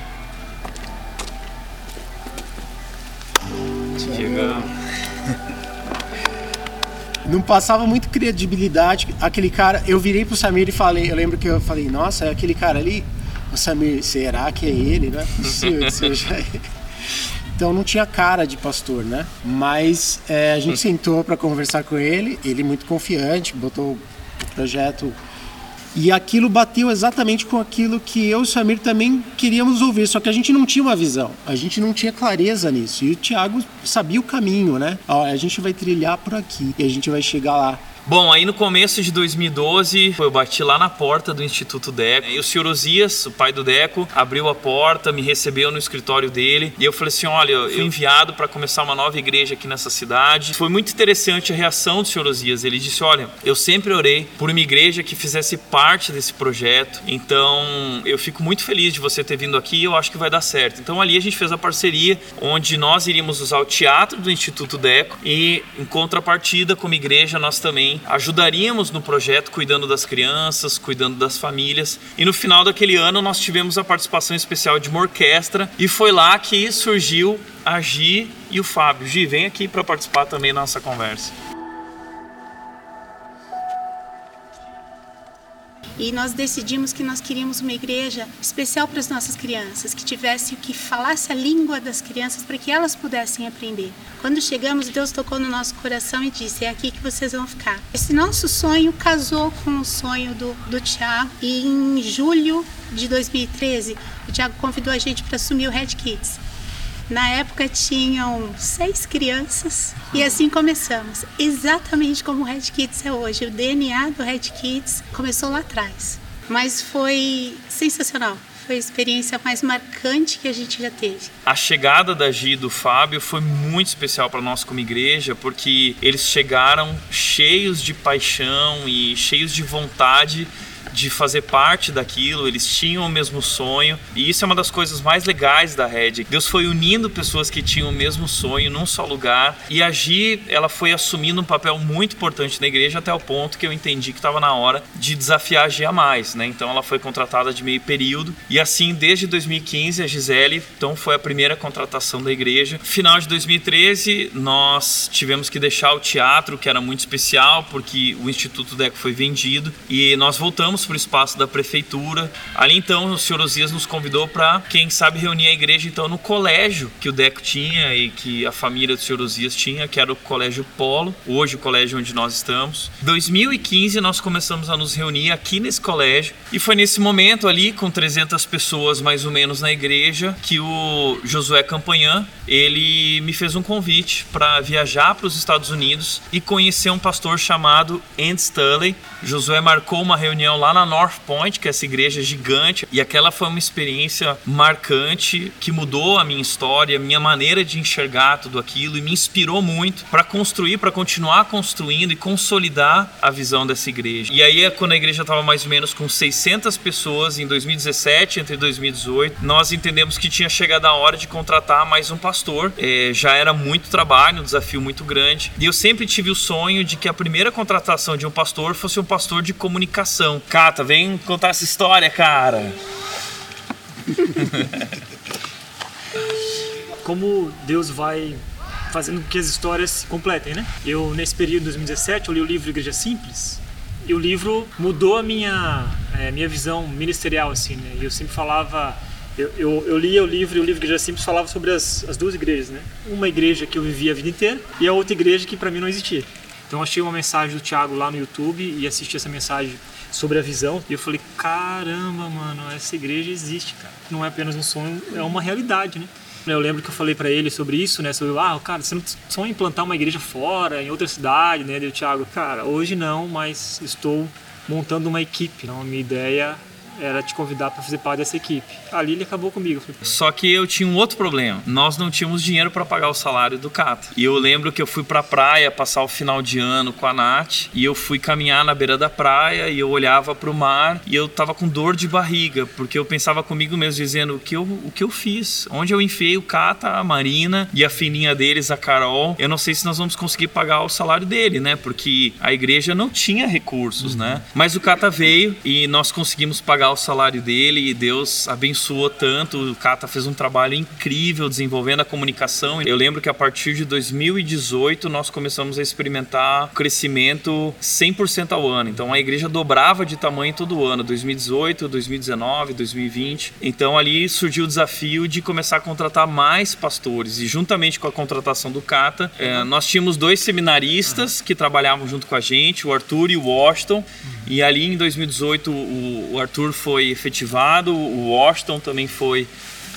Chegamos. Não passava muito credibilidade aquele cara. Eu virei pro Samir e falei, eu lembro que eu falei, nossa, é aquele cara ali? O Samir, será que é ele, né? Possível que seja ele. Então não tinha cara de pastor, né? Mas é, a gente sentou para conversar com ele, ele muito confiante, botou o projeto e aquilo bateu exatamente com aquilo que eu e o Samir também queríamos ouvir, só que a gente não tinha uma visão, a gente não tinha clareza nisso. E o Thiago sabia o caminho, né? Ó, a gente vai trilhar por aqui e a gente vai chegar lá. Bom, aí no começo de 2012, eu bati lá na porta do Instituto Deco. E o senhor Osias, o pai do Deco, abriu a porta, me recebeu no escritório dele. E eu falei assim: olha, eu fui enviado para começar uma nova igreja aqui nessa cidade. Foi muito interessante a reação do senhor Osias. Ele disse: olha, eu sempre orei por uma igreja que fizesse parte desse projeto. Então eu fico muito feliz de você ter vindo aqui. Eu acho que vai dar certo. Então ali a gente fez a parceria onde nós iríamos usar o teatro do Instituto Deco e em contrapartida, como igreja, nós também ajudaríamos no projeto cuidando das crianças, cuidando das famílias. E no final daquele ano nós tivemos a participação especial de uma orquestra e foi lá que surgiu a Gi e o Fábio. Gi, vem aqui para participar também da nossa conversa. E nós decidimos que nós queríamos uma igreja especial para as nossas crianças, que tivesse que falasse a língua das crianças para que elas pudessem aprender. Quando chegamos, Deus tocou no nosso coração e disse: É aqui que vocês vão ficar. Esse nosso sonho casou com o sonho do, do Tiago, e em julho de 2013, o Tiago convidou a gente para assumir o Red Kids. Na época tinham seis crianças e assim começamos. Exatamente como o Red Kids é hoje. O DNA do Red Kids começou lá atrás. Mas foi sensacional. Foi a experiência mais marcante que a gente já teve. A chegada da Gi e do Fábio foi muito especial para nós como igreja, porque eles chegaram cheios de paixão e cheios de vontade de fazer parte daquilo, eles tinham o mesmo sonho. E isso é uma das coisas mais legais da Red. Deus foi unindo pessoas que tinham o mesmo sonho num só lugar. E a Gi, ela foi assumindo um papel muito importante na igreja até o ponto que eu entendi que estava na hora de desafiar a Gi a mais, né? Então ela foi contratada de meio período. E assim, desde 2015, a Gisele, então foi a primeira contratação da igreja. Final de 2013, nós tivemos que deixar o teatro, que era muito especial, porque o Instituto Deco foi vendido. E nós voltamos para o espaço da prefeitura. Ali então o senhor Osias nos convidou para, quem sabe, reunir a igreja então no colégio que o Deco tinha e que a família do senhor Osias tinha, que era o Colégio Polo, hoje o colégio onde nós estamos. Em 2015 nós começamos a nos reunir aqui nesse colégio e foi nesse momento ali, com 300 pessoas mais ou menos na igreja, que o Josué Campanhã, ele me fez um convite para viajar para os Estados Unidos e conhecer um pastor chamado Andy Stanley. Josué marcou uma reunião lá na North Point, que é essa igreja gigante, e aquela foi uma experiência marcante que mudou a minha história, a minha maneira de enxergar tudo aquilo e me inspirou muito para construir, para continuar construindo e consolidar a visão dessa igreja. E aí, quando a igreja estava mais ou menos com 600 pessoas em 2017, entre 2018, nós entendemos que tinha chegado a hora de contratar mais um pastor. É, já era muito trabalho, um desafio muito grande. E eu sempre tive o sonho de que a primeira contratação de um pastor fosse um pastor de comunicação. Cata, vem contar essa história, cara. Como Deus vai fazendo com que as histórias se completem, né? Eu, nesse período de 2017, eu li o livro Igreja Simples e o livro mudou a minha, é, minha visão ministerial, assim, né? Eu sempre falava... Eu, eu, eu lia o livro e o livro Igreja Simples falava sobre as, as duas igrejas, né? Uma igreja que eu vivia a vida inteira e a outra igreja que para mim não existia. Então achei uma mensagem do Thiago lá no YouTube e assisti essa mensagem sobre a visão e eu falei, caramba, mano, essa igreja existe, cara. Não é apenas um sonho, é uma realidade, né? Eu lembro que eu falei para ele sobre isso, né? Sobre, ah, cara, você não sonha em implantar uma igreja fora, em outra cidade, né? Deu Thiago, cara, hoje não, mas estou montando uma equipe. Então, a minha ideia era te convidar para fazer parte dessa equipe. Ali ele acabou comigo. Só que eu tinha um outro problema. Nós não tínhamos dinheiro para pagar o salário do Cata. E eu lembro que eu fui para a praia passar o final de ano com a Nath e eu fui caminhar na beira da praia e eu olhava para o mar e eu tava com dor de barriga, porque eu pensava comigo mesmo dizendo o que eu, o que eu fiz, onde eu enfiei o Cata, a Marina e a filhinha deles, a Carol. Eu não sei se nós vamos conseguir pagar o salário dele, né? Porque a igreja não tinha recursos, né? Mas o Cata veio e nós conseguimos pagar o salário dele e Deus abençoou tanto. O Cata fez um trabalho incrível desenvolvendo a comunicação. Eu lembro que a partir de 2018 nós começamos a experimentar crescimento 100% ao ano. Então a igreja dobrava de tamanho todo ano, 2018, 2019, 2020. Então ali surgiu o desafio de começar a contratar mais pastores e juntamente com a contratação do Cata, eh, nós tínhamos dois seminaristas que trabalhavam junto com a gente, o Arthur e o Washington. E ali em 2018 o, Arthur foi efetivado, o Washington também foi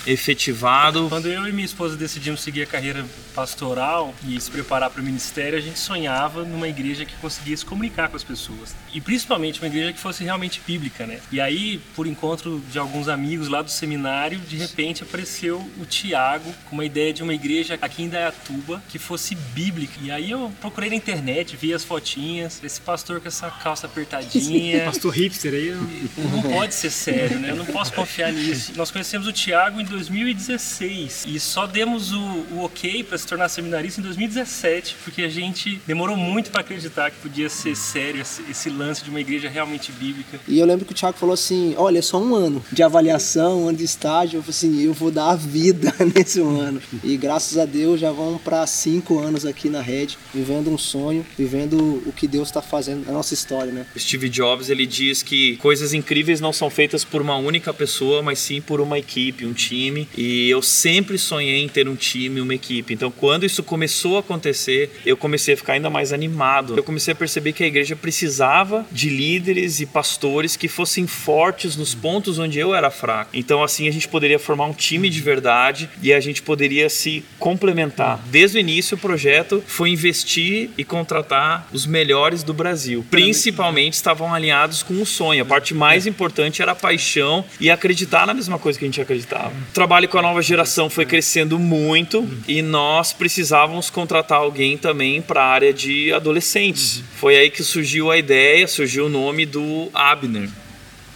efetivado. Quando eu e minha esposa decidimos seguir a carreira pastoral e se preparar para o ministério, a gente sonhava numa igreja que conseguisse comunicar com as pessoas. E principalmente uma igreja que fosse realmente bíblica, né? E aí, por encontro de alguns amigos lá do seminário, de repente apareceu o Tiago com uma ideia de uma igreja aqui em Dayatuba que fosse bíblica. E aí eu procurei na internet, vi as fotinhas, esse pastor com essa calça apertadinha. pastor hipster aí. Não pode ser sério, né? Eu não posso confiar nisso. Nós conhecemos o Tiago em 2016 e só demos o, o ok para se tornar seminarista em 2017, porque a gente demorou muito para acreditar que podia ser sério esse, esse, lance de uma igreja realmente bíblica. E eu lembro que o Tiago falou assim: olha, é só um ano de avaliação, um ano de estágio. Eu falei assim: eu vou dar a vida nesse ano. E graças a Deus já vão para cinco anos aqui na rede, vivendo um sonho, vivendo o que Deus está fazendo na nossa história, né? Steve Jobs ele diz que coisas incríveis não são feitas por uma única pessoa, mas sim por uma equipe, um time time e eu sempre sonhei em ter um time, uma equipe. Então, quando isso começou a acontecer, eu comecei a ficar ainda mais animado. Eu comecei a perceber que a igreja precisava de líderes e pastores que fossem fortes nos pontos onde eu era fraco. Então, assim, a gente poderia formar um time de verdade e a gente poderia se complementar. Desde o início, o projeto foi investir e contratar os melhores do Brasil. Principalmente estavam alinhados com o sonho. A parte mais importante era a paixão e acreditar na mesma coisa que a gente acreditava trabalho com a nova geração foi crescendo muito e nós precisávamos contratar alguém também para a área de adolescentes. Foi aí que surgiu a ideia, surgiu o nome do Abner.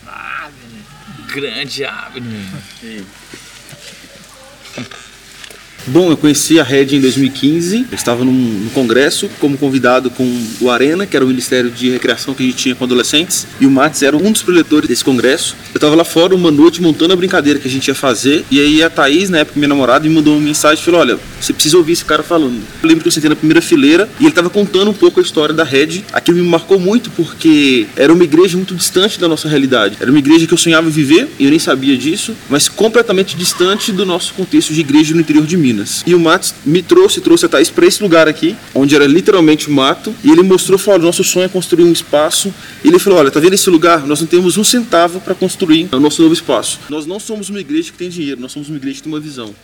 Abner. Grande Abner. Bom, eu conheci a Red em 2015. Eu estava num, num, congresso como convidado com o Arena, que era o Ministério de Recreação que a gente tinha com adolescentes, e o Matos era um dos preletores desse congresso. Eu estava lá fora uma noite montando a brincadeira que a gente ia fazer, e aí a Thaís, na época minha namorada, me mandou uma mensagem e falou: Olha, você precisa ouvir esse cara falando. Eu lembro que eu sentei na primeira fileira e ele estava contando um pouco a história da Red. Aquilo me marcou muito porque era uma igreja muito distante da nossa realidade. Era uma igreja que eu sonhava viver, e eu nem sabia disso, mas completamente distante do nosso contexto de igreja no interior de Minas. Minas. E o Matos me trouxe, trouxe a Thaís para esse lugar aqui, onde era literalmente mato, e ele mostrou, falou, nosso sonho é construir um espaço. E ele falou, olha, tá vendo esse lugar? Nós não temos um centavo para construir o nosso novo espaço. Nós não somos uma igreja que tem dinheiro, nós somos uma igreja que tem uma visão.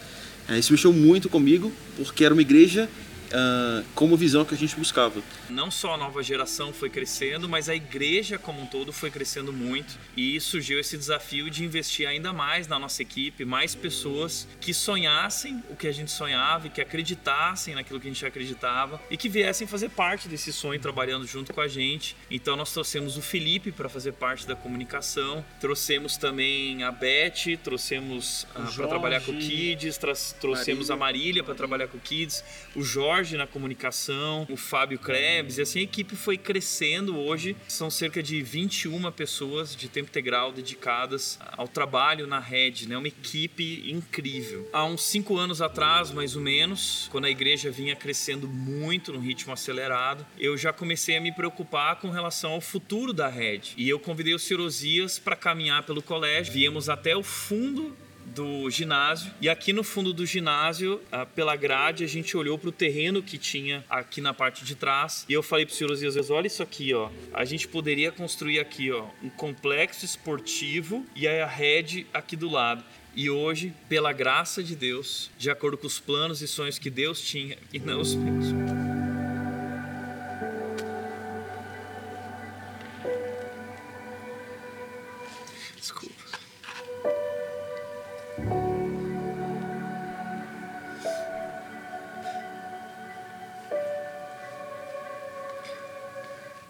É, isso mexeu muito comigo, porque era uma igreja uh, como visão que a gente buscava. Não só a nova geração foi crescendo, mas a igreja como um todo foi crescendo muito e surgiu esse desafio de investir ainda mais na nossa equipe, mais pessoas que sonhassem o que a gente sonhava e que acreditassem naquilo que a gente acreditava e que viessem fazer parte desse sonho trabalhando junto com a gente. Então nós trouxemos o Felipe para fazer parte da comunicação, trouxemos também a Beth, trouxemos uh, para trabalhar com o Kids, trouxemos Marília. a Marília para trabalhar com o Kids, o Jorge na comunicação, o Fábio Krebs, e assim a equipe foi crescendo. Hoje são cerca de 21 pessoas de tempo integral dedicadas ao trabalho na rede, né? Uma equipe incrível. Há uns cinco anos atrás, mais ou menos, quando a igreja vinha crescendo muito no ritmo acelerado, eu já comecei a me preocupar com relação ao futuro da rede. E eu convidei o Cirosias para caminhar pelo colégio. Viemos até o fundo do ginásio e aqui no fundo do ginásio, ah, pela grade, a gente olhou para o terreno que tinha aqui na parte de trás e eu falei para o senhor vezes, olha isso aqui, ó, a gente poderia construir aqui, ó, um complexo esportivo e a rede aqui do lado. E hoje, pela graça de Deus, de acordo com os planos e sonhos que Deus tinha e não os meus.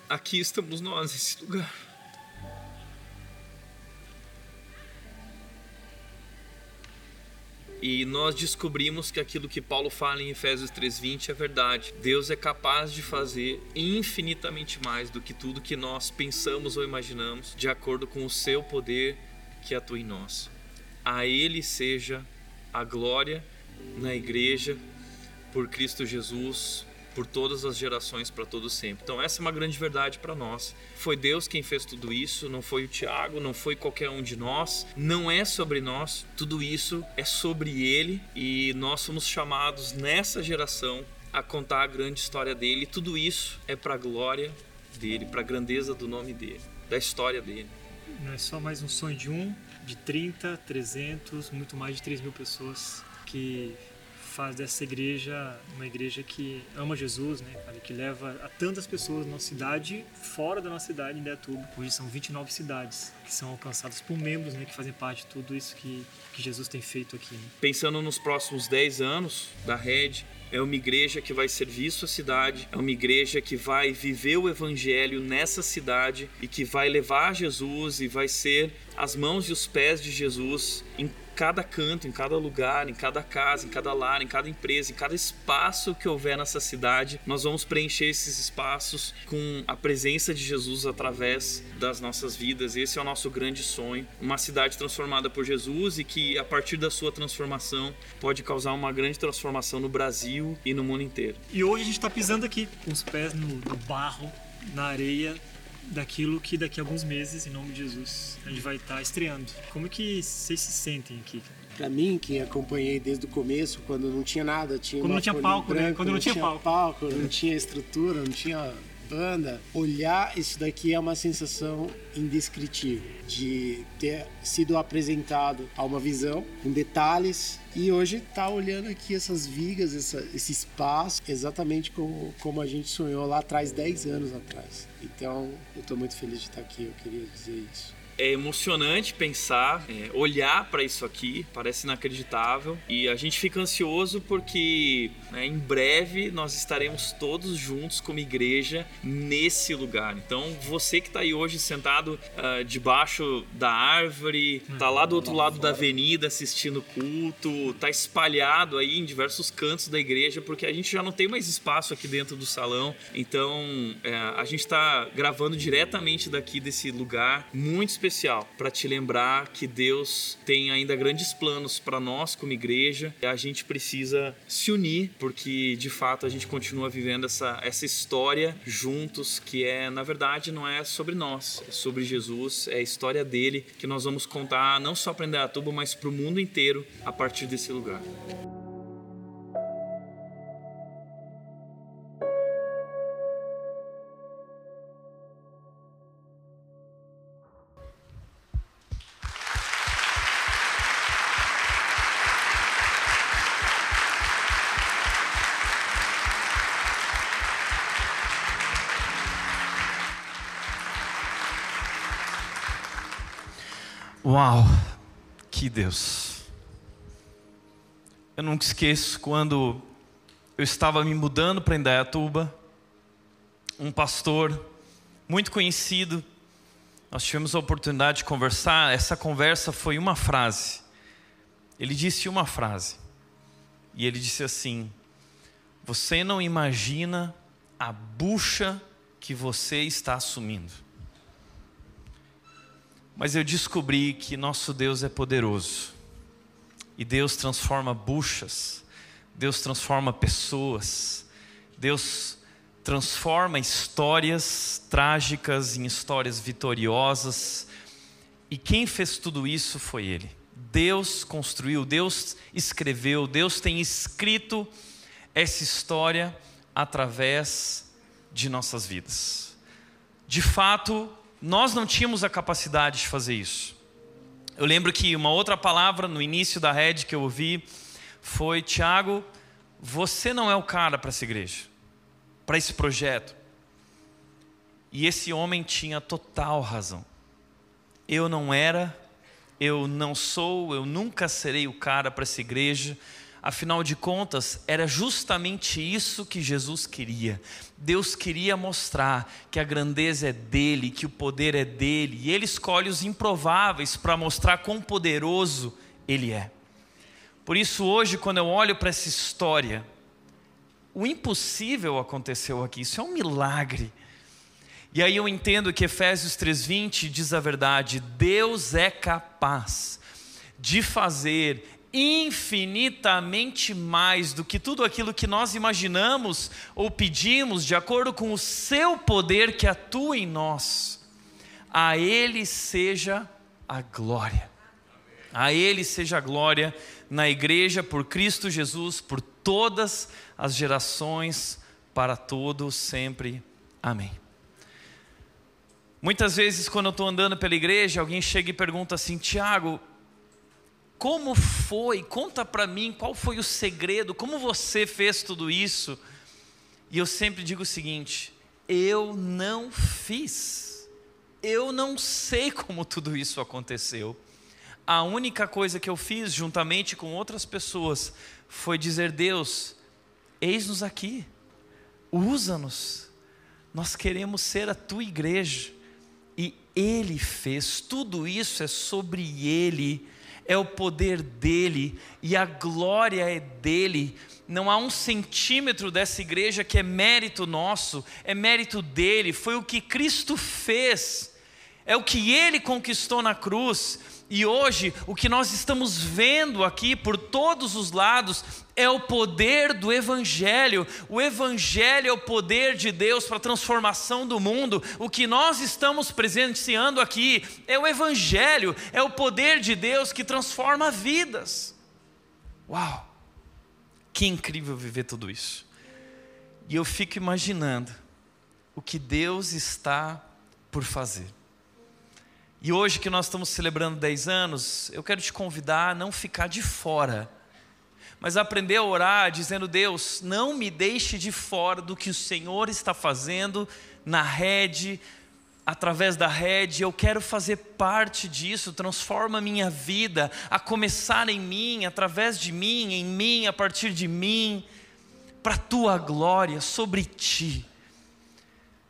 Aqui estamos nós, nesse lugar. E nós descobrimos que aquilo que Paulo fala em Efésios 3:20 é verdade. Deus é capaz de fazer infinitamente mais do que tudo que nós pensamos ou imaginamos, de acordo com o seu poder que atua em nós. A ele seja a glória na igreja por Cristo Jesus por todas as gerações para todo sempre. Então essa é uma grande verdade para nós. Foi Deus quem fez tudo isso, não foi o Tiago, não foi qualquer um de nós, não é sobre nós. Tudo isso é sobre ele e nós somos chamados nessa geração a contar a grande história dele. Tudo isso é para a glória dele, para a grandeza do nome dele, da história dele. Não é só mais um sonho de um, de 30, 300, muito mais de 3 mil pessoas que faz dessa igreja uma igreja que ama Jesus, né, cara, que leva a tantas pessoas na nossa cidade, fora da nossa cidade, em Deatuba. Hoje são 29 cidades que são alcançadas por membros, né, que fazem parte de tudo isso que, que Jesus tem feito aqui. Né. Pensando nos próximos 10 anos da rede, é uma igreja que vai servir sua cidade, é uma igreja que vai viver o evangelho nessa cidade e que vai levar Jesus e vai ser as mãos e os pés de Jesus em cada canto, em cada lugar, em cada casa, em cada lar, em cada empresa, em cada espaço que houver nessa cidade, nós vamos preencher esses espaços com a presença de Jesus através das nossas vidas. Esse é o nosso grande sonho. Uma cidade transformada por Jesus e que, a partir da sua transformação, pode causar uma grande transformação no Brasil e no mundo inteiro. E hoje a gente está pisando aqui, com os pés no, no barro, na areia, daquilo que daqui a alguns meses, em nome de Jesus, a gente vai estar estreando. Como é que vocês se sentem aqui? Para mim, que acompanhei desde o começo, quando não tinha nada, tinha quando não tinha palco, né? branco, né? Quando não, não tinha, tinha palco, palco não tinha estrutura, não tinha banda, olhar isso daqui é uma sensação indescritível de ter sido apresentado a uma visão com detalhes e hoje tá olhando aqui essas vigas, essa, esse espaço, exatamente como, como a gente sonhou lá atrás, 10 anos atrás. Então, eu estou muito feliz de estar aqui, eu queria dizer isso é emocionante pensar, é, olhar para isso aqui, parece inacreditável. E a gente fica ansioso porque né, em breve nós estaremos todos juntos como igreja nesse lugar. Então você que está aí hoje sentado uh, debaixo da árvore, tá lá do outro lado da avenida assistindo culto, tá espalhado aí em diversos cantos da igreja, porque a gente já não tem mais espaço aqui dentro do salão. Então é, a gente está gravando diretamente daqui desse lugar muito especial especial para te lembrar que Deus tem ainda grandes planos para nós como igreja. E a gente precisa se unir porque de fato a gente continua vivendo essa, essa história juntos que é, na verdade, não é sobre nós, é sobre Jesus, é a história dele que nós vamos contar não só para Indaiatuba, mas para o mundo inteiro a partir desse lugar. Uau, que Deus. Eu nunca esqueço quando eu estava me mudando para Indaiatuba, um pastor muito conhecido, nós tivemos a oportunidade de conversar. Essa conversa foi uma frase. Ele disse uma frase. E ele disse assim: Você não imagina a bucha que você está assumindo. Mas eu descobri que nosso Deus é poderoso. E Deus transforma buchas, Deus transforma pessoas, Deus transforma histórias trágicas em histórias vitoriosas. E quem fez tudo isso foi Ele. Deus construiu, Deus escreveu, Deus tem escrito essa história através de nossas vidas. De fato, nós não tínhamos a capacidade de fazer isso. Eu lembro que uma outra palavra no início da rede que eu ouvi foi: Tiago, você não é o cara para essa igreja, para esse projeto. E esse homem tinha total razão. Eu não era eu não sou, eu nunca serei o cara para essa igreja. Afinal de contas, era justamente isso que Jesus queria. Deus queria mostrar que a grandeza é dele, que o poder é dele, e ele escolhe os improváveis para mostrar quão poderoso ele é. Por isso, hoje, quando eu olho para essa história, o impossível aconteceu aqui, isso é um milagre. E aí eu entendo que Efésios 3:20 diz a verdade: Deus é capaz de fazer infinitamente mais do que tudo aquilo que nós imaginamos ou pedimos, de acordo com o seu poder que atua em nós. A ele seja a glória. A ele seja a glória na igreja por Cristo Jesus por todas as gerações para todos sempre. Amém. Muitas vezes, quando eu estou andando pela igreja, alguém chega e pergunta assim: Tiago, como foi? Conta para mim qual foi o segredo, como você fez tudo isso? E eu sempre digo o seguinte: eu não fiz, eu não sei como tudo isso aconteceu. A única coisa que eu fiz, juntamente com outras pessoas, foi dizer: Deus, eis-nos aqui, usa-nos, nós queremos ser a tua igreja. E Ele fez, tudo isso é sobre Ele, é o poder dele e a glória é dele. Não há um centímetro dessa igreja que é mérito nosso, é mérito dele, foi o que Cristo fez, é o que ele conquistou na cruz. E hoje, o que nós estamos vendo aqui por todos os lados é o poder do Evangelho. O Evangelho é o poder de Deus para a transformação do mundo. O que nós estamos presenciando aqui é o Evangelho, é o poder de Deus que transforma vidas. Uau! Que incrível viver tudo isso. E eu fico imaginando o que Deus está por fazer. E hoje que nós estamos celebrando 10 anos, eu quero te convidar a não ficar de fora, mas aprender a orar dizendo: Deus, não me deixe de fora do que o Senhor está fazendo na rede, através da rede, eu quero fazer parte disso, transforma minha vida, a começar em mim, através de mim, em mim, a partir de mim, para a tua glória, sobre ti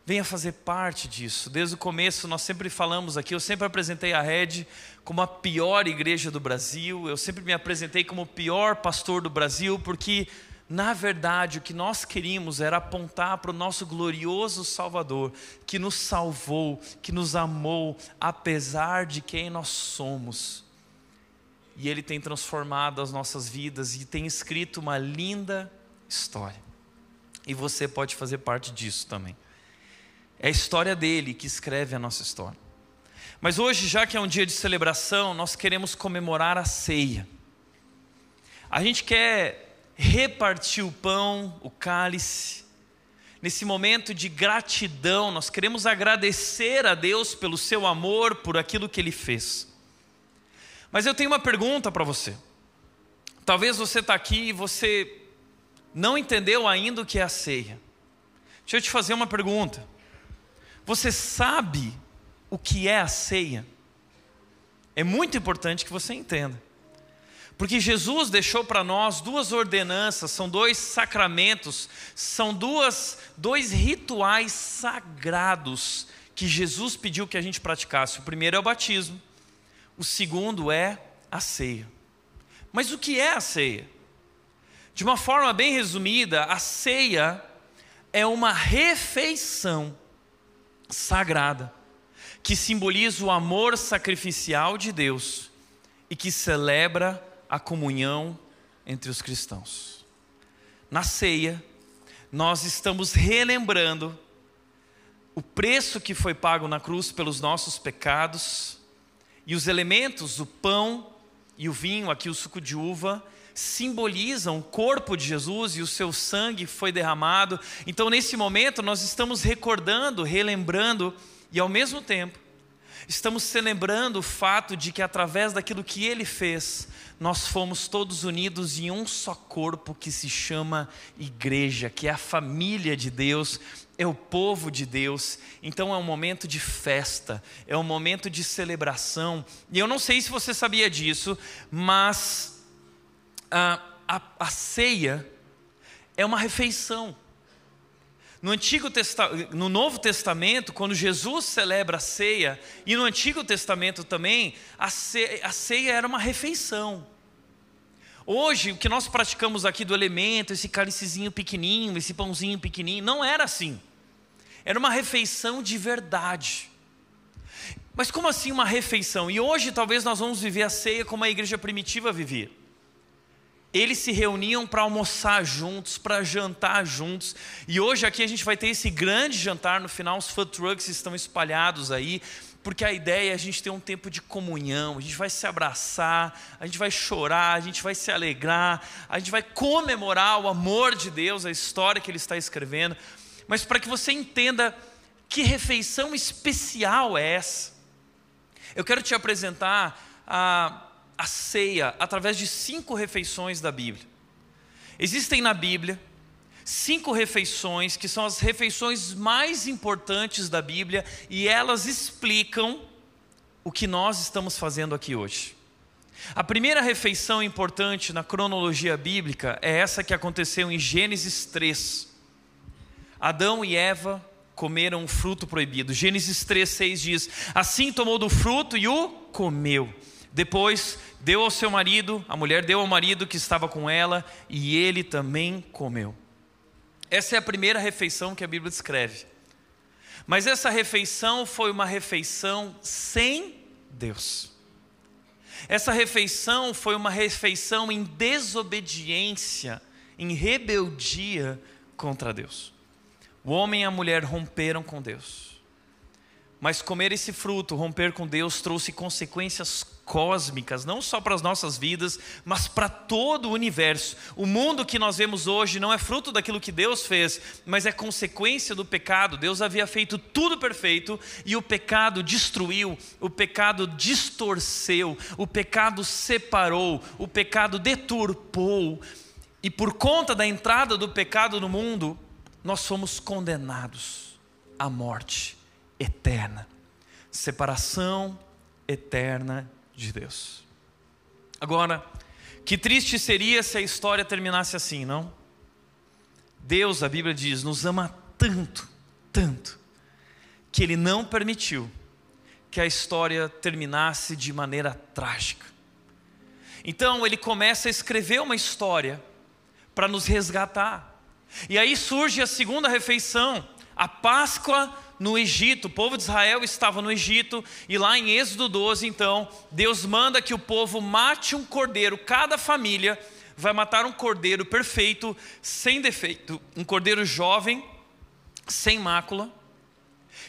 venha fazer parte disso. Desde o começo, nós sempre falamos aqui, eu sempre apresentei a Red como a pior igreja do Brasil, eu sempre me apresentei como o pior pastor do Brasil, porque, na verdade, o que nós queríamos era apontar para o nosso glorioso Salvador, que nos salvou, que nos amou, apesar de quem nós somos. E Ele tem transformado as nossas vidas e tem escrito uma linda história. E você pode fazer parte disso também. É a história dele que escreve a nossa história. Mas hoje, já que é um dia de celebração, nós queremos comemorar a ceia. A gente quer repartir o pão, o cálice. Nesse momento de gratidão, nós queremos agradecer a Deus pelo seu amor, por aquilo que ele fez. Mas eu tenho uma pergunta para você. Talvez você está aqui e você não entendeu ainda o que é a ceia. Deixa eu te fazer uma pergunta. Você sabe o que é a ceia? É muito importante que você entenda. Porque Jesus deixou para nós duas ordenanças, são dois sacramentos, são duas, dois rituais sagrados que Jesus pediu que a gente praticasse. O primeiro é o batismo, o segundo é a ceia. Mas o que é a ceia? De uma forma bem resumida, a ceia é uma refeição sagrada que simboliza o amor sacrificial de Deus e que celebra a comunhão entre os cristãos. Na ceia, nós estamos relembrando o preço que foi pago na cruz pelos nossos pecados e os elementos, o pão e o vinho, aqui o suco de uva, simbolizam o corpo de Jesus e o seu sangue foi derramado. Então, nesse momento, nós estamos recordando, relembrando e, ao mesmo tempo, estamos celebrando o fato de que, através daquilo que ele fez, nós fomos todos unidos em um só corpo que se chama igreja, que é a família de Deus, é o povo de Deus. Então é um momento de festa, é um momento de celebração. E eu não sei se você sabia disso, mas a, a, a ceia é uma refeição. No, Antigo Testa no Novo Testamento, quando Jesus celebra a ceia, e no Antigo Testamento também, a ceia, a ceia era uma refeição. Hoje, o que nós praticamos aqui do elemento, esse cálicezinho pequenininho, esse pãozinho pequenininho, não era assim. Era uma refeição de verdade. Mas como assim uma refeição? E hoje talvez nós vamos viver a ceia como a igreja primitiva vivia. Eles se reuniam para almoçar juntos, para jantar juntos. E hoje aqui a gente vai ter esse grande jantar no final, os food trucks estão espalhados aí, porque a ideia é a gente ter um tempo de comunhão, a gente vai se abraçar, a gente vai chorar, a gente vai se alegrar, a gente vai comemorar o amor de Deus, a história que Ele está escrevendo. Mas para que você entenda que refeição especial é essa, eu quero te apresentar a, a ceia através de cinco refeições da Bíblia. Existem na Bíblia cinco refeições que são as refeições mais importantes da Bíblia e elas explicam o que nós estamos fazendo aqui hoje. A primeira refeição importante na cronologia bíblica é essa que aconteceu em Gênesis 3. Adão e Eva comeram o fruto proibido. Gênesis 3:6 diz: Assim tomou do fruto e o comeu. Depois deu ao seu marido, a mulher deu ao marido que estava com ela, e ele também comeu. Essa é a primeira refeição que a Bíblia descreve. Mas essa refeição foi uma refeição sem Deus. Essa refeição foi uma refeição em desobediência, em rebeldia contra Deus. O homem e a mulher romperam com Deus. Mas comer esse fruto, romper com Deus, trouxe consequências cósmicas, não só para as nossas vidas, mas para todo o universo. O mundo que nós vemos hoje não é fruto daquilo que Deus fez, mas é consequência do pecado. Deus havia feito tudo perfeito e o pecado destruiu, o pecado distorceu, o pecado separou, o pecado deturpou. E por conta da entrada do pecado no mundo, nós somos condenados à morte eterna, separação eterna de Deus. Agora, que triste seria se a história terminasse assim, não? Deus, a Bíblia diz, nos ama tanto, tanto, que Ele não permitiu que a história terminasse de maneira trágica. Então, Ele começa a escrever uma história para nos resgatar. E aí surge a segunda refeição, a Páscoa no Egito. O povo de Israel estava no Egito e lá em Êxodo 12, então, Deus manda que o povo mate um cordeiro, cada família vai matar um cordeiro perfeito, sem defeito, um cordeiro jovem, sem mácula.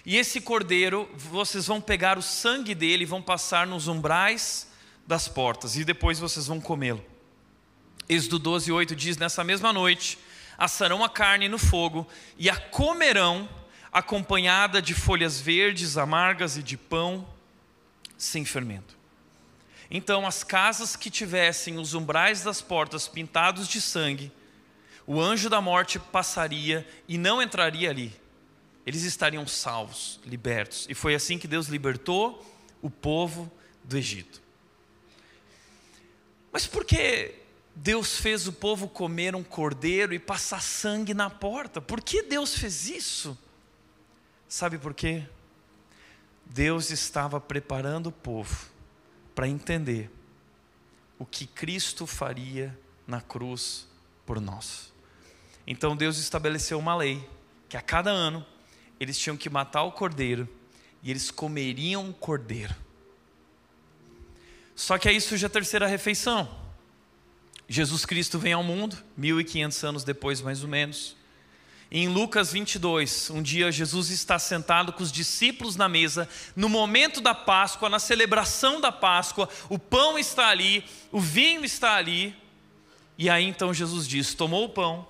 E esse cordeiro, vocês vão pegar o sangue dele e vão passar nos umbrais das portas, e depois vocês vão comê-lo. Êxodo 12, 8 diz: Nessa mesma noite, assarão a carne no fogo e a comerão acompanhada de folhas verdes, amargas e de pão sem fermento. Então, as casas que tivessem os umbrais das portas pintados de sangue, o anjo da morte passaria e não entraria ali. Eles estariam salvos, libertos. E foi assim que Deus libertou o povo do Egito. Mas por que Deus fez o povo comer um cordeiro e passar sangue na porta? Por que Deus fez isso? Sabe por quê? Deus estava preparando o povo para entender o que Cristo faria na cruz por nós. Então Deus estabeleceu uma lei que a cada ano eles tinham que matar o cordeiro e eles comeriam o cordeiro. Só que aí surge a terceira refeição. Jesus Cristo vem ao mundo, 1500 anos depois mais ou menos. Em Lucas 22, um dia Jesus está sentado com os discípulos na mesa, no momento da Páscoa, na celebração da Páscoa, o pão está ali, o vinho está ali, e aí então Jesus diz: tomou o pão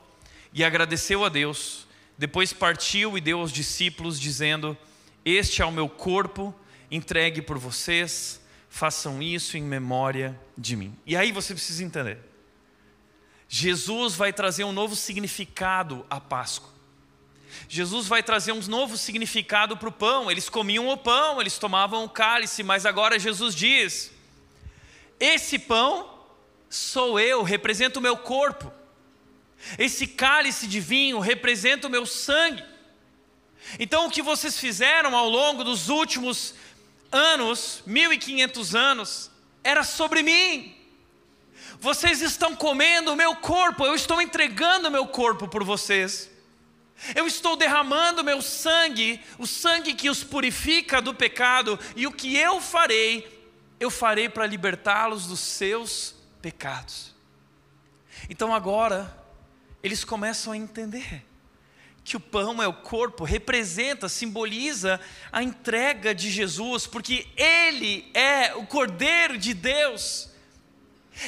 e agradeceu a Deus, depois partiu e deu aos discípulos, dizendo: Este é o meu corpo, entregue por vocês, façam isso em memória de mim. E aí você precisa entender. Jesus vai trazer um novo significado à Páscoa. Jesus vai trazer um novo significado para o pão. Eles comiam o pão, eles tomavam o cálice, mas agora Jesus diz: Esse pão sou eu, representa o meu corpo. Esse cálice de vinho representa o meu sangue. Então, o que vocês fizeram ao longo dos últimos anos, 1500 anos, era sobre mim. Vocês estão comendo o meu corpo, eu estou entregando o meu corpo por vocês. Eu estou derramando meu sangue, o sangue que os purifica do pecado, e o que eu farei, eu farei para libertá-los dos seus pecados. Então agora, eles começam a entender que o pão é o corpo, representa, simboliza a entrega de Jesus, porque Ele é o Cordeiro de Deus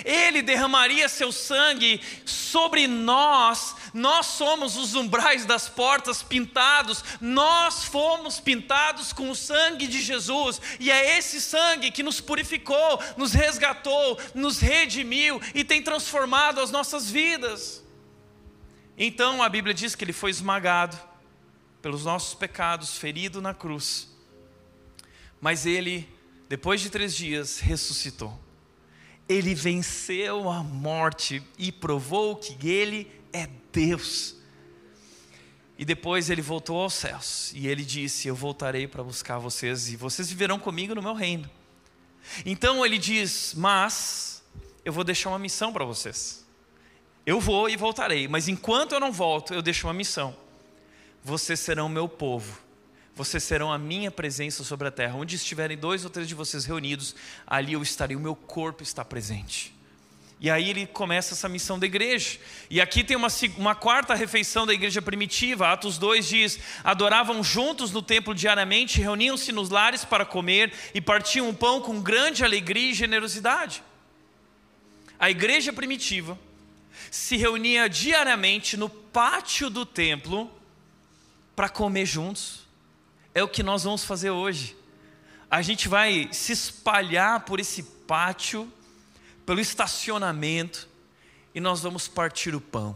ele derramaria seu sangue sobre nós. Nós somos os umbrais das portas pintados. Nós fomos pintados com o sangue de Jesus. E é esse sangue que nos purificou, nos resgatou, nos redimiu e tem transformado as nossas vidas. Então a Bíblia diz que ele foi esmagado pelos nossos pecados, ferido na cruz. Mas ele, depois de três dias, ressuscitou ele venceu a morte e provou que ele é Deus. E depois ele voltou aos céus e ele disse: Eu voltarei para buscar vocês e vocês viverão comigo no meu reino. Então ele diz: Mas eu vou deixar uma missão para vocês. Eu vou e voltarei, mas enquanto eu não volto, eu deixo uma missão. Vocês serão meu povo vocês serão a minha presença sobre a terra. Onde estiverem dois ou três de vocês reunidos, ali eu estarei, o meu corpo está presente. E aí ele começa essa missão da igreja. E aqui tem uma, uma quarta refeição da igreja primitiva. Atos 2 diz: adoravam juntos no templo diariamente, reuniam-se nos lares para comer e partiam o pão com grande alegria e generosidade. A igreja primitiva se reunia diariamente no pátio do templo para comer juntos é o que nós vamos fazer hoje. A gente vai se espalhar por esse pátio, pelo estacionamento, e nós vamos partir o pão.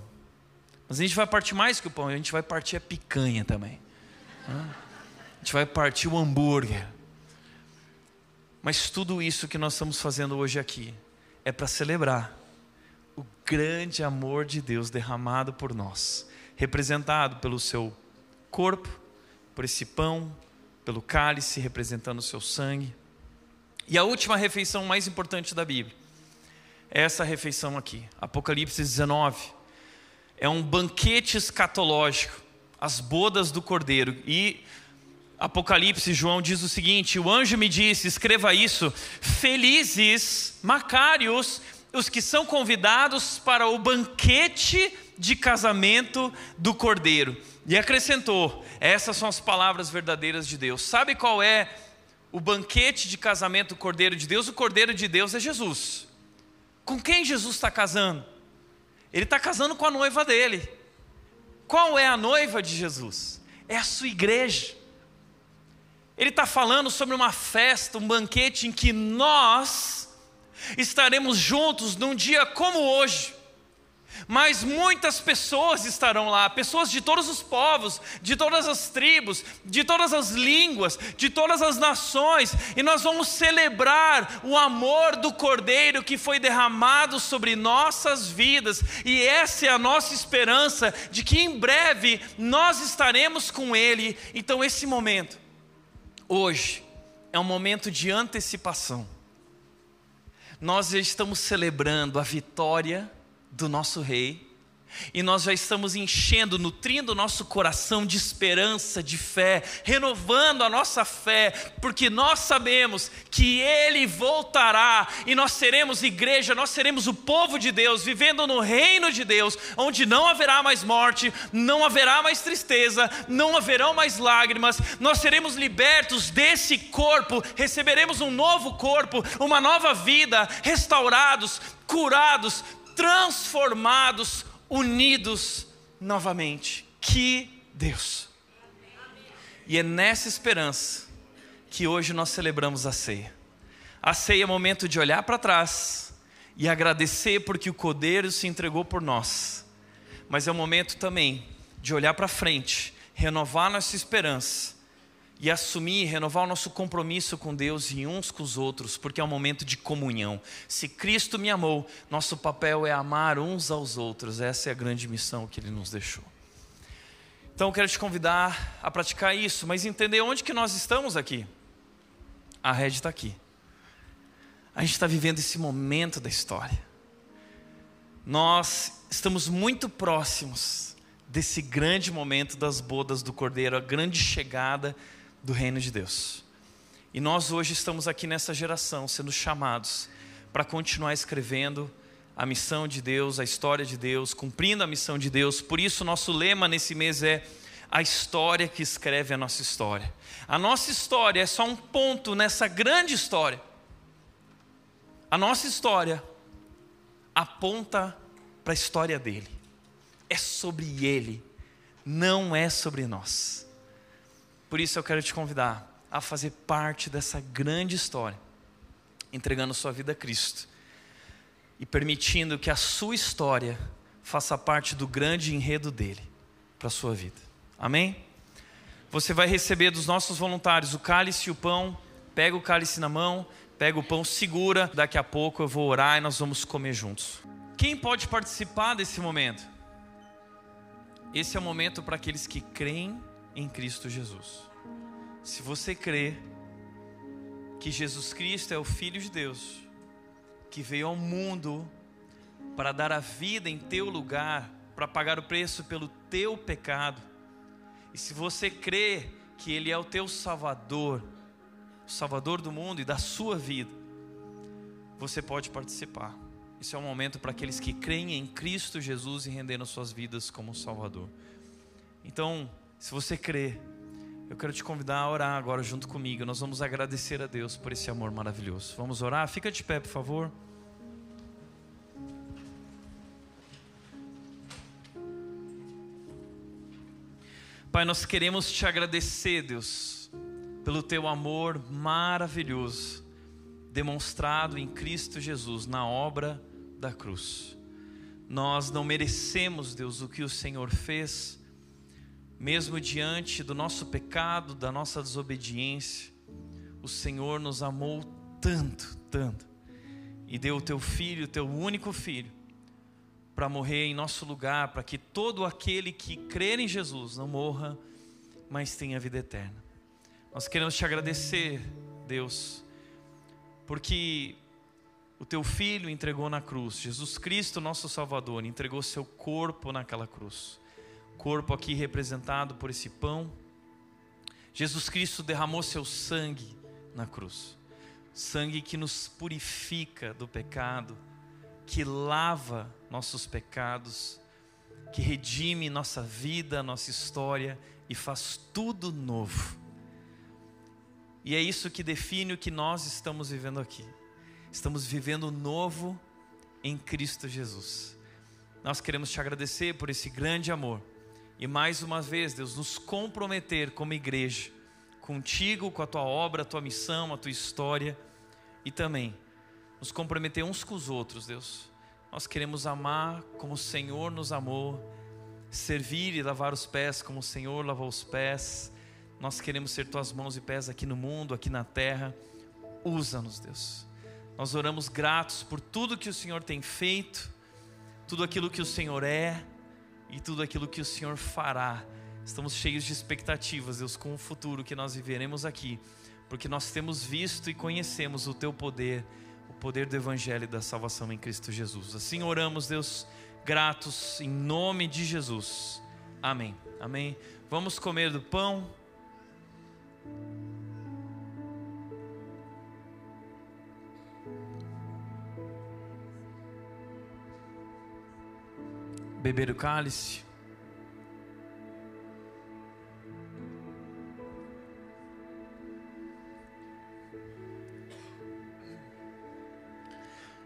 Mas a gente vai partir mais que o pão, a gente vai partir a picanha também. A gente vai partir o hambúrguer. Mas tudo isso que nós estamos fazendo hoje aqui é para celebrar o grande amor de Deus derramado por nós, representado pelo seu corpo, por esse pão, pelo cálice representando o seu sangue. E a última refeição mais importante da Bíblia é essa refeição aqui, Apocalipse 19. É um banquete escatológico, as bodas do cordeiro. E Apocalipse, João diz o seguinte: O anjo me disse: escreva isso, felizes, macários, os que são convidados para o banquete de casamento do cordeiro. E acrescentou: essas são as palavras verdadeiras de Deus. Sabe qual é o banquete de casamento do Cordeiro de Deus? O Cordeiro de Deus é Jesus. Com quem Jesus está casando? Ele está casando com a noiva dele. Qual é a noiva de Jesus? É a sua igreja. Ele está falando sobre uma festa, um banquete em que nós estaremos juntos num dia como hoje mas muitas pessoas estarão lá, pessoas de todos os povos, de todas as tribos, de todas as línguas, de todas as nações, e nós vamos celebrar o amor do Cordeiro que foi derramado sobre nossas vidas, e essa é a nossa esperança de que em breve nós estaremos com Ele. Então, esse momento, hoje, é um momento de antecipação. Nós estamos celebrando a vitória do nosso Rei, e nós já estamos enchendo, nutrindo o nosso coração de esperança, de fé, renovando a nossa fé, porque nós sabemos que Ele voltará e nós seremos igreja, nós seremos o povo de Deus, vivendo no reino de Deus, onde não haverá mais morte, não haverá mais tristeza, não haverão mais lágrimas, nós seremos libertos desse corpo, receberemos um novo corpo, uma nova vida, restaurados, curados, transformados, unidos novamente. Que Deus! E é nessa esperança que hoje nós celebramos a ceia. A ceia é momento de olhar para trás e agradecer porque o Cordeiro se entregou por nós. Mas é o momento também de olhar para frente, renovar nossa esperança e assumir, renovar o nosso compromisso com Deus e uns com os outros, porque é um momento de comunhão. Se Cristo me amou, nosso papel é amar uns aos outros. Essa é a grande missão que Ele nos deixou. Então eu quero te convidar a praticar isso, mas entender onde que nós estamos aqui. A rede está aqui. A gente está vivendo esse momento da história. Nós estamos muito próximos desse grande momento das bodas do Cordeiro, a grande chegada do reino de Deus. E nós hoje estamos aqui nessa geração sendo chamados para continuar escrevendo a missão de Deus, a história de Deus, cumprindo a missão de Deus. Por isso, nosso lema nesse mês é a história que escreve a nossa história. A nossa história é só um ponto nessa grande história. A nossa história aponta para a história dele. É sobre ele, não é sobre nós. Por isso eu quero te convidar a fazer parte dessa grande história, entregando sua vida a Cristo e permitindo que a sua história faça parte do grande enredo dele para a sua vida. Amém? Você vai receber dos nossos voluntários o cálice e o pão. Pega o cálice na mão, pega o pão, segura. Daqui a pouco eu vou orar e nós vamos comer juntos. Quem pode participar desse momento? Esse é o momento para aqueles que creem em Cristo Jesus. Se você crê que Jesus Cristo é o Filho de Deus, que veio ao mundo para dar a vida em teu lugar, para pagar o preço pelo teu pecado, e se você crê que Ele é o teu Salvador, o Salvador do mundo e da sua vida, você pode participar. Esse é um momento para aqueles que creem em Cristo Jesus e renderam suas vidas como Salvador. Então, se você crê, eu quero te convidar a orar agora junto comigo. Nós vamos agradecer a Deus por esse amor maravilhoso. Vamos orar? Fica de pé, por favor. Pai, nós queremos te agradecer, Deus, pelo teu amor maravilhoso, demonstrado em Cristo Jesus, na obra da cruz. Nós não merecemos, Deus, o que o Senhor fez mesmo diante do nosso pecado, da nossa desobediência, o Senhor nos amou tanto, tanto, e deu o teu filho, o teu único filho, para morrer em nosso lugar, para que todo aquele que crer em Jesus não morra, mas tenha vida eterna. Nós queremos te agradecer, Deus, porque o teu filho entregou na cruz, Jesus Cristo, nosso Salvador, entregou seu corpo naquela cruz corpo aqui representado por esse pão. Jesus Cristo derramou seu sangue na cruz, sangue que nos purifica do pecado, que lava nossos pecados, que redime nossa vida, nossa história e faz tudo novo. E é isso que define o que nós estamos vivendo aqui. Estamos vivendo novo em Cristo Jesus. Nós queremos te agradecer por esse grande amor e mais uma vez, Deus, nos comprometer como igreja, contigo, com a tua obra, a tua missão, a tua história, e também nos comprometer uns com os outros, Deus, Nós queremos amar como o Senhor nos amou, servir e lavar os pés como o Senhor lavou os pés. Nós queremos ser tuas mãos e pés aqui no mundo, aqui na terra. Usa-nos, Deus. Nós oramos gratos por tudo que o Senhor tem feito, tudo aquilo que o Senhor é e tudo aquilo que o Senhor fará. Estamos cheios de expectativas, Deus, com o futuro que nós viveremos aqui, porque nós temos visto e conhecemos o Teu poder o poder do Evangelho e da salvação em Cristo Jesus. Assim oramos, Deus, gratos em nome de Jesus. Amém. Amém. Vamos comer do pão. Beber o cálice.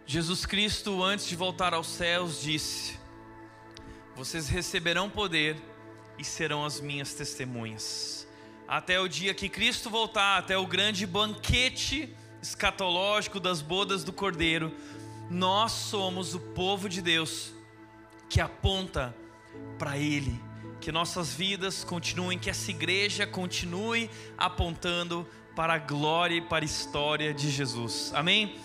Jesus Cristo, antes de voltar aos céus, disse: Vocês receberão poder e serão as minhas testemunhas. Até o dia que Cristo voltar, até o grande banquete escatológico das bodas do Cordeiro, nós somos o povo de Deus que aponta para Ele. Que nossas vidas continuem, que essa igreja continue apontando para a glória e para a história de Jesus. Amém?